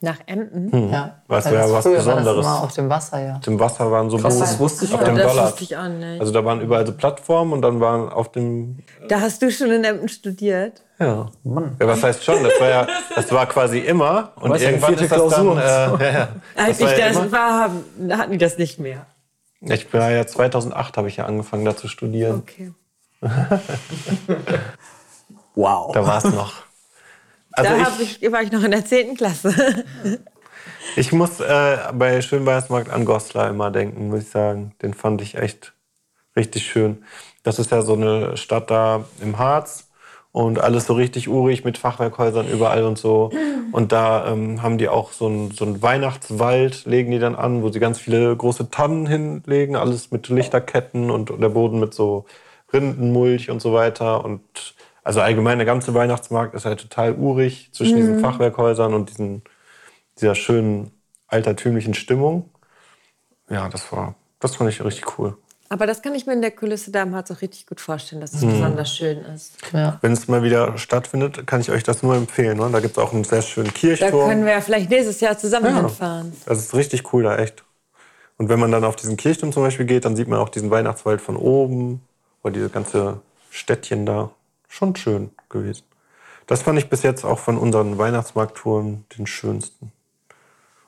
Nach Emden? ja. Was Weil wäre das was Besonderes. War auf dem Wasser, ja. Im Wasser waren so Krass, Buden. das wusste ich auf dem das Dollar. wusste ich auch nicht. Also da waren überall so Plattformen und dann waren auf dem da hast du schon in Emden studiert? Ja. Mann. ja. Was heißt schon? Das war ja, das war quasi immer. Und weißt irgendwann ist das Klausur dann. Äh, ja, ja. Als war ich ja das immer- war, hatten die das nicht mehr. Ich bin ja 2008 habe ich ja angefangen da zu studieren. Okay. Wow. Da war es noch. Also da ich, ich, war ich noch in der 10. Klasse. ich muss äh, bei Schönweißmarkt an Goslar immer denken, muss ich sagen. Den fand ich echt richtig schön. Das ist ja so eine Stadt da im Harz und alles so richtig urig mit Fachwerkhäusern überall und so. Und da ähm, haben die auch so einen so Weihnachtswald, legen die dann an, wo sie ganz viele große Tannen hinlegen, alles mit Lichterketten und der Boden mit so Rindenmulch und so weiter. Und also allgemein der ganze Weihnachtsmarkt ist halt total urig zwischen diesen Fachwerkhäusern und diesen, dieser schönen altertümlichen Stimmung. Ja, das war, das fand ich richtig cool. Aber das kann ich mir in der Kulisse da am Harz auch richtig gut vorstellen, dass es besonders schön ist. ja. Wenn es mal wieder stattfindet, kann ich euch das nur empfehlen. Ne? Da gibt es auch einen sehr schönen Da Kirchturm. können wir ja vielleicht nächstes Jahr zusammen Ja. hinfahren. Das ist richtig cool da, echt. Und wenn man dann auf diesen Kirchturm zum Beispiel geht, dann sieht man auch diesen Weihnachtswald von oben oder diese ganze Städtchen da. Schon schön gewesen. Das fand ich bis jetzt auch von unseren Weihnachtsmarkttouren den schönsten.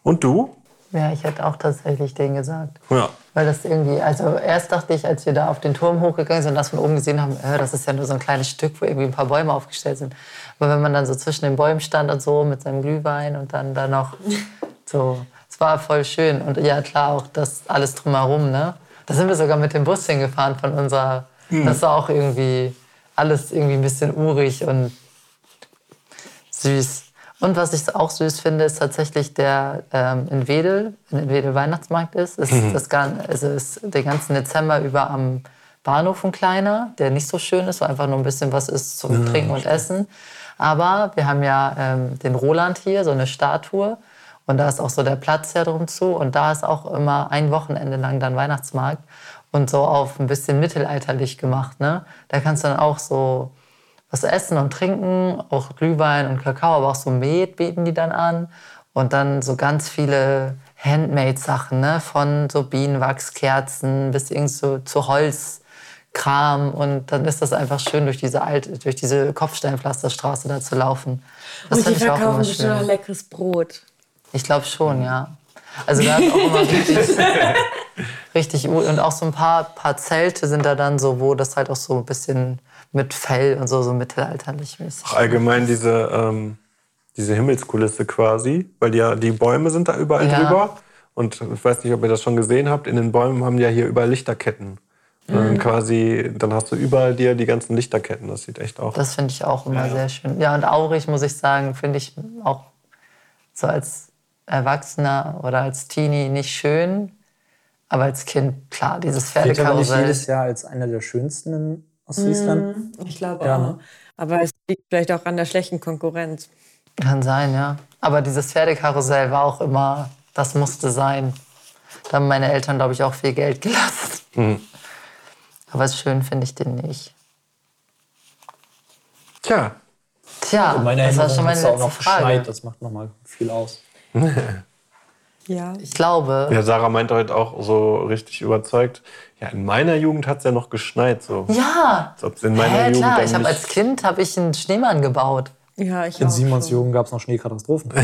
Und du? ja, ich hätte auch tatsächlich den gesagt. Ja. Weil das irgendwie, also erst dachte ich, als wir da auf den Turm hochgegangen sind und das von oben gesehen haben, äh, das ist ja nur so ein kleines Stück, wo irgendwie ein paar Bäume aufgestellt sind. Aber wenn man dann so zwischen den Bäumen stand und so mit seinem Glühwein und dann da noch so, es war voll schön. Und ja, klar, auch das alles drumherum, ne? Da sind wir sogar mit dem Bus hingefahren von unserer Das war auch irgendwie alles irgendwie ein bisschen urig und süß. Und was ich auch süß finde, ist tatsächlich der ähm, in Wedel, wenn in Wedel Weihnachtsmarkt ist, ist, das, gan- also ist den ganzen Dezember über am Bahnhof ein kleiner, der nicht so schön ist, wo einfach nur ein bisschen was ist zum Trinken und Essen. Aber wir haben ja ähm, den Roland hier, so eine Statue. Und da ist auch so der Platz ja drum zu. Und da ist auch immer ein Wochenende lang dann Weihnachtsmarkt. Und so auf ein bisschen mittelalterlich gemacht. Ne? Da kannst du dann auch so was essen und trinken, auch Glühwein und Kakao, aber auch so Met bieten die dann an. Und dann so ganz viele Handmade-Sachen, ne? von so Bienenwachskerzen bis irgend so zu Holzkram. Und dann ist das einfach schön, durch diese alte, durch diese Kopfsteinpflasterstraße da zu laufen. Das Und die verkaufen bestimmt auch leckeres Brot. Ich glaube schon, ja. Also da ist auch immer richtig, richtig und auch so ein paar, paar Zelte sind da dann so, wo das halt auch so ein bisschen mit Fell und so, so mittelalterlich mäßig. Allgemein diese, ähm, diese Himmelskulisse quasi, weil die, ja, die Bäume sind da überall Ja. drüber. Und ich weiß nicht, ob ihr das schon gesehen habt, in den Bäumen haben die ja hier überall Lichterketten. Und Mhm. dann quasi, dann hast du überall dir die ganzen Lichterketten. Das sieht echt auch. Das finde ich auch immer sehr schön. Ja, und aurig, muss ich sagen, finde ich auch so als Erwachsener oder als Teenie nicht schön. Aber als Kind, klar, dieses Pferdekarussell. jedes Jahr als einer der schönsten in Ostfriesland. Ich glaube Ja, auch. ne? Aber es liegt vielleicht auch an der schlechten Konkurrenz. Kann sein, ja. Aber dieses Pferdekarussell war auch immer, das musste sein. Da haben meine Eltern, glaube ich, auch viel Geld gelassen. Aber schön finde ich den nicht. Tja, Tja, In meiner das war schon meine es auch letzte noch Frage. geschneit. Das macht nochmal viel aus. Ja. Ich glaube, ja, Sarah meinte heute auch so richtig überzeugt, ja, in meiner Jugend hat es ja noch geschneit. So. ja. Als in meiner Hä, Jugend klar, ich habe als Kind habe ich einen Schneemann gebaut. Ja, ich In Simons schon. Jugend gab es noch Schneekatastrophen.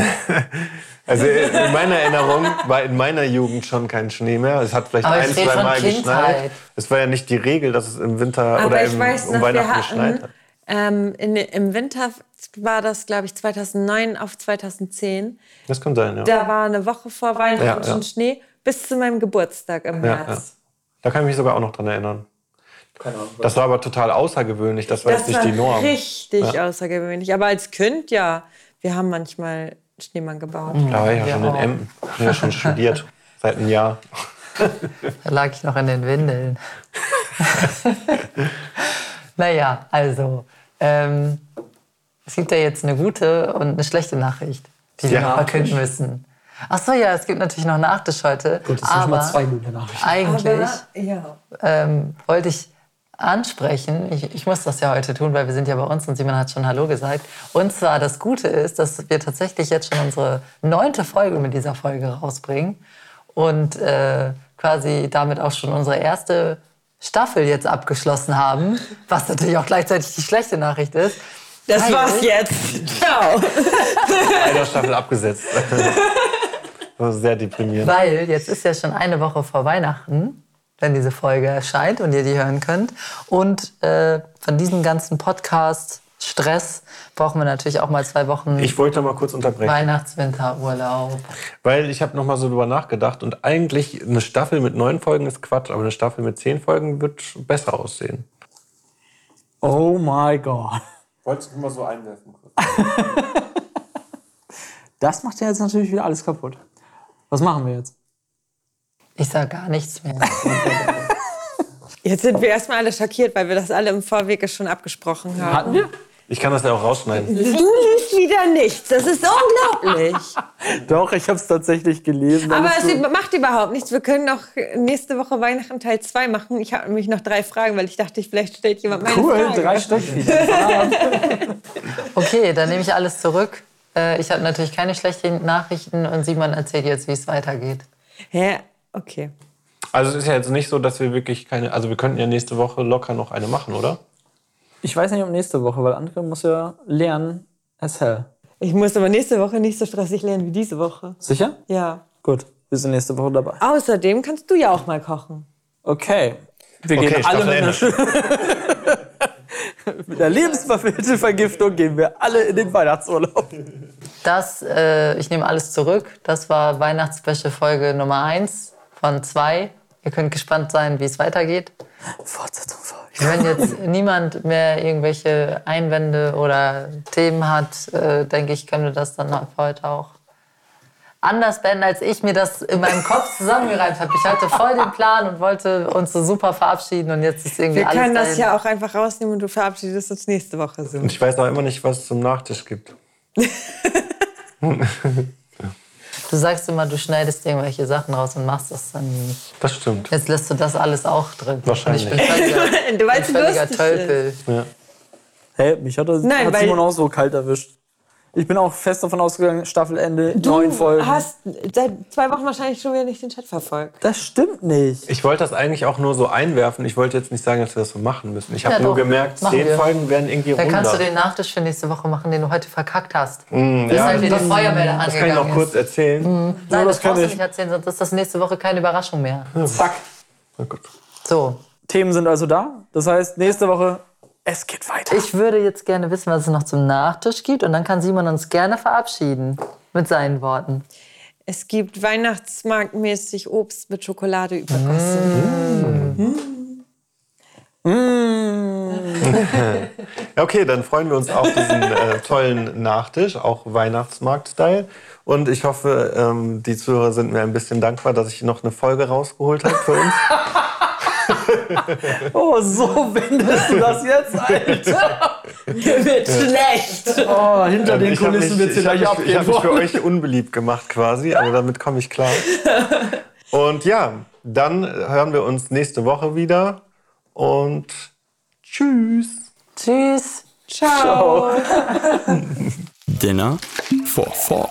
Also in meiner Erinnerung war in meiner Jugend schon kein Schnee mehr. Es hat vielleicht Aber ein, zwei Mal geschneit. Kindheit. Es war ja nicht die Regel, dass es im Winter Aber oder ich im, weiß um noch, wir Weihnachten geschneit hatten hat. ähm, in, im Winter war das, glaube ich, 2009 auf 2010. Das kann sein, ja. Da war eine Woche vor Weihnachten Ja, schon ja. Schnee bis zu meinem Geburtstag im Ja, ja. März. Da kann ich mich sogar auch noch dran erinnern. Keine Ahnung. Das war aber total außergewöhnlich. Das war Das jetzt nicht war die Norm. richtig Ja. außergewöhnlich. Aber als Kind, ja, wir haben manchmal Schneemann gebaut. Da war ich ja Ja, schon in auch. Emden. Ich habe ja schon studiert. Seit einem Jahr. Da lag ich noch in den Windeln. naja, also, ähm, es gibt ja jetzt eine gute und eine schlechte Nachricht, die wir Ja. noch verkünden müssen. Ach so, ja, es gibt natürlich noch Nachtisch heute. Gut, das sind schon mal aber zwei gute Nachrichten. eigentlich ja. ähm, wollte ich ansprechen, ich, ich muss das ja heute tun, weil wir sind ja bei uns und Simon hat schon Hallo gesagt. Und zwar das Gute ist, dass wir tatsächlich jetzt schon unsere neunte Folge mit dieser Folge rausbringen und äh, quasi damit auch schon unsere erste Staffel jetzt abgeschlossen haben, was natürlich auch gleichzeitig die schlechte Nachricht ist. Das Weil- war's jetzt. Ciao. Einer Staffel abgesetzt. Das war sehr deprimierend. Weil jetzt ist ja schon eine Woche vor Weihnachten, wenn diese Folge erscheint und ihr die hören könnt. Und äh, von diesem ganzen Podcast-Stress brauchen wir natürlich auch mal zwei Wochen Ich wollte mal kurz unterbrechen. Weihnachtswinterurlaub. Weil ich habe noch mal so drüber nachgedacht und eigentlich eine Staffel mit neun Folgen ist Quatsch, aber eine Staffel mit zehn Folgen wird besser aussehen. Oh my God. Wolltest du mal so einwerfen? Das macht ja jetzt natürlich wieder alles kaputt. Was machen wir jetzt? Ich sage gar nichts mehr. Jetzt sind wir erstmal alle schockiert, weil wir das alle im Vorwege schon abgesprochen haben. Hatten wir? Ich kann das ja auch rausschneiden. Du liest wieder nichts. Das ist unglaublich. Doch, ich habe es tatsächlich gelesen. Aber es macht überhaupt nichts. Wir können auch nächste Woche Weihnachten Teil 2 machen. Ich habe nämlich noch drei Fragen, weil ich dachte, vielleicht stellt jemand meine cool, Frage. drei Stück. Okay, dann nehme ich alles zurück. Äh, ich habe natürlich keine schlechten Nachrichten und Simon erzählt jetzt, wie es weitergeht. Hä? Okay. Also es ist ja jetzt nicht so, dass wir wirklich keine. Also wir könnten ja nächste Woche locker noch eine machen, oder? Ich weiß nicht, ob nächste Woche, weil André muss ja lernen as hell. Ich muss aber nächste Woche nicht so stressig lernen wie diese Woche. Sicher? Ja. Gut, wir sind nächste Woche dabei. Außerdem kannst du ja auch mal kochen. Okay. Wir Okay, gehen alle mit einer, Ende. mit einer Lebensmittelvergiftung gehen wir alle in den Weihnachtsurlaub. Das, äh, ich nehme alles zurück. Das war Weihnachtsspecial Folge Nummer 1 von 2. Ihr könnt gespannt sein, wie es weitergeht. Fortsetzung folgt. Wenn jetzt niemand mehr irgendwelche Einwände oder Themen hat, äh, denke ich, können wir das dann heute auch anders beenden, als ich mir das in meinem Kopf zusammengereimt habe. Ich hatte voll den Plan und wollte uns so super verabschieden und jetzt ist irgendwie Wir alles können das dahin. ja auch einfach rausnehmen und du verabschiedest uns nächste Woche so. Und ich weiß auch immer nicht, was es zum Nachtisch gibt. Du sagst immer, du schneidest irgendwelche Sachen raus und machst das dann nicht. Das stimmt. Jetzt lässt du das alles auch drin. Wahrscheinlich. Und ich bin völliger, Du weißt, bin völliger Tölpel. Hey, mich hat, das, Nein, hat Simon auch so kalt erwischt. Ich bin auch fest davon ausgegangen, Staffelende, neun Folgen. Du hast seit zwei Wochen wahrscheinlich schon wieder nicht den Chat verfolgt. das stimmt nicht. Ich wollte das eigentlich auch nur so einwerfen. Ich wollte jetzt nicht sagen, dass wir das so machen müssen. Ich habe Ja, nur doch. gemerkt, zehn wir. Folgen werden irgendwie Dann runter. kannst du den Nachtisch für nächste Woche machen, den du heute verkackt hast. Mm, Bis halt wieder die Feuerwehr das kann ich noch kurz erzählen. Nein, das das kann brauchst du ich. nicht erzählen, sonst ist das nächste Woche keine Überraschung mehr. Zack. Oh Gott. So, Themen sind also da. Das heißt, nächste Woche, es geht weiter. ich würde jetzt gerne wissen, was es noch zum Nachtisch gibt und dann kann Simon uns gerne verabschieden mit seinen Worten. Es gibt weihnachtsmarktmäßig Obst mit Schokolade übergossen. Ja, Okay, dann freuen wir uns auf diesen äh, tollen Nachtisch, auch Weihnachtsmarkt-Style. Und ich hoffe, ähm, die Zuhörer sind mir ein bisschen dankbar, dass ich noch eine Folge rausgeholt habe für uns. Oh, so wendest du das jetzt, Alter. Wird schlecht. Oh, hinter den ich habe mich, Kulissen wird ich hier hab gleich mich, ich hab mich für abgehen. euch unbeliebt gemacht quasi, aber damit komme ich klar. Und ja, dann hören wir uns nächste Woche wieder und tschüss. Tschüss. Ciao. Dinner for Four.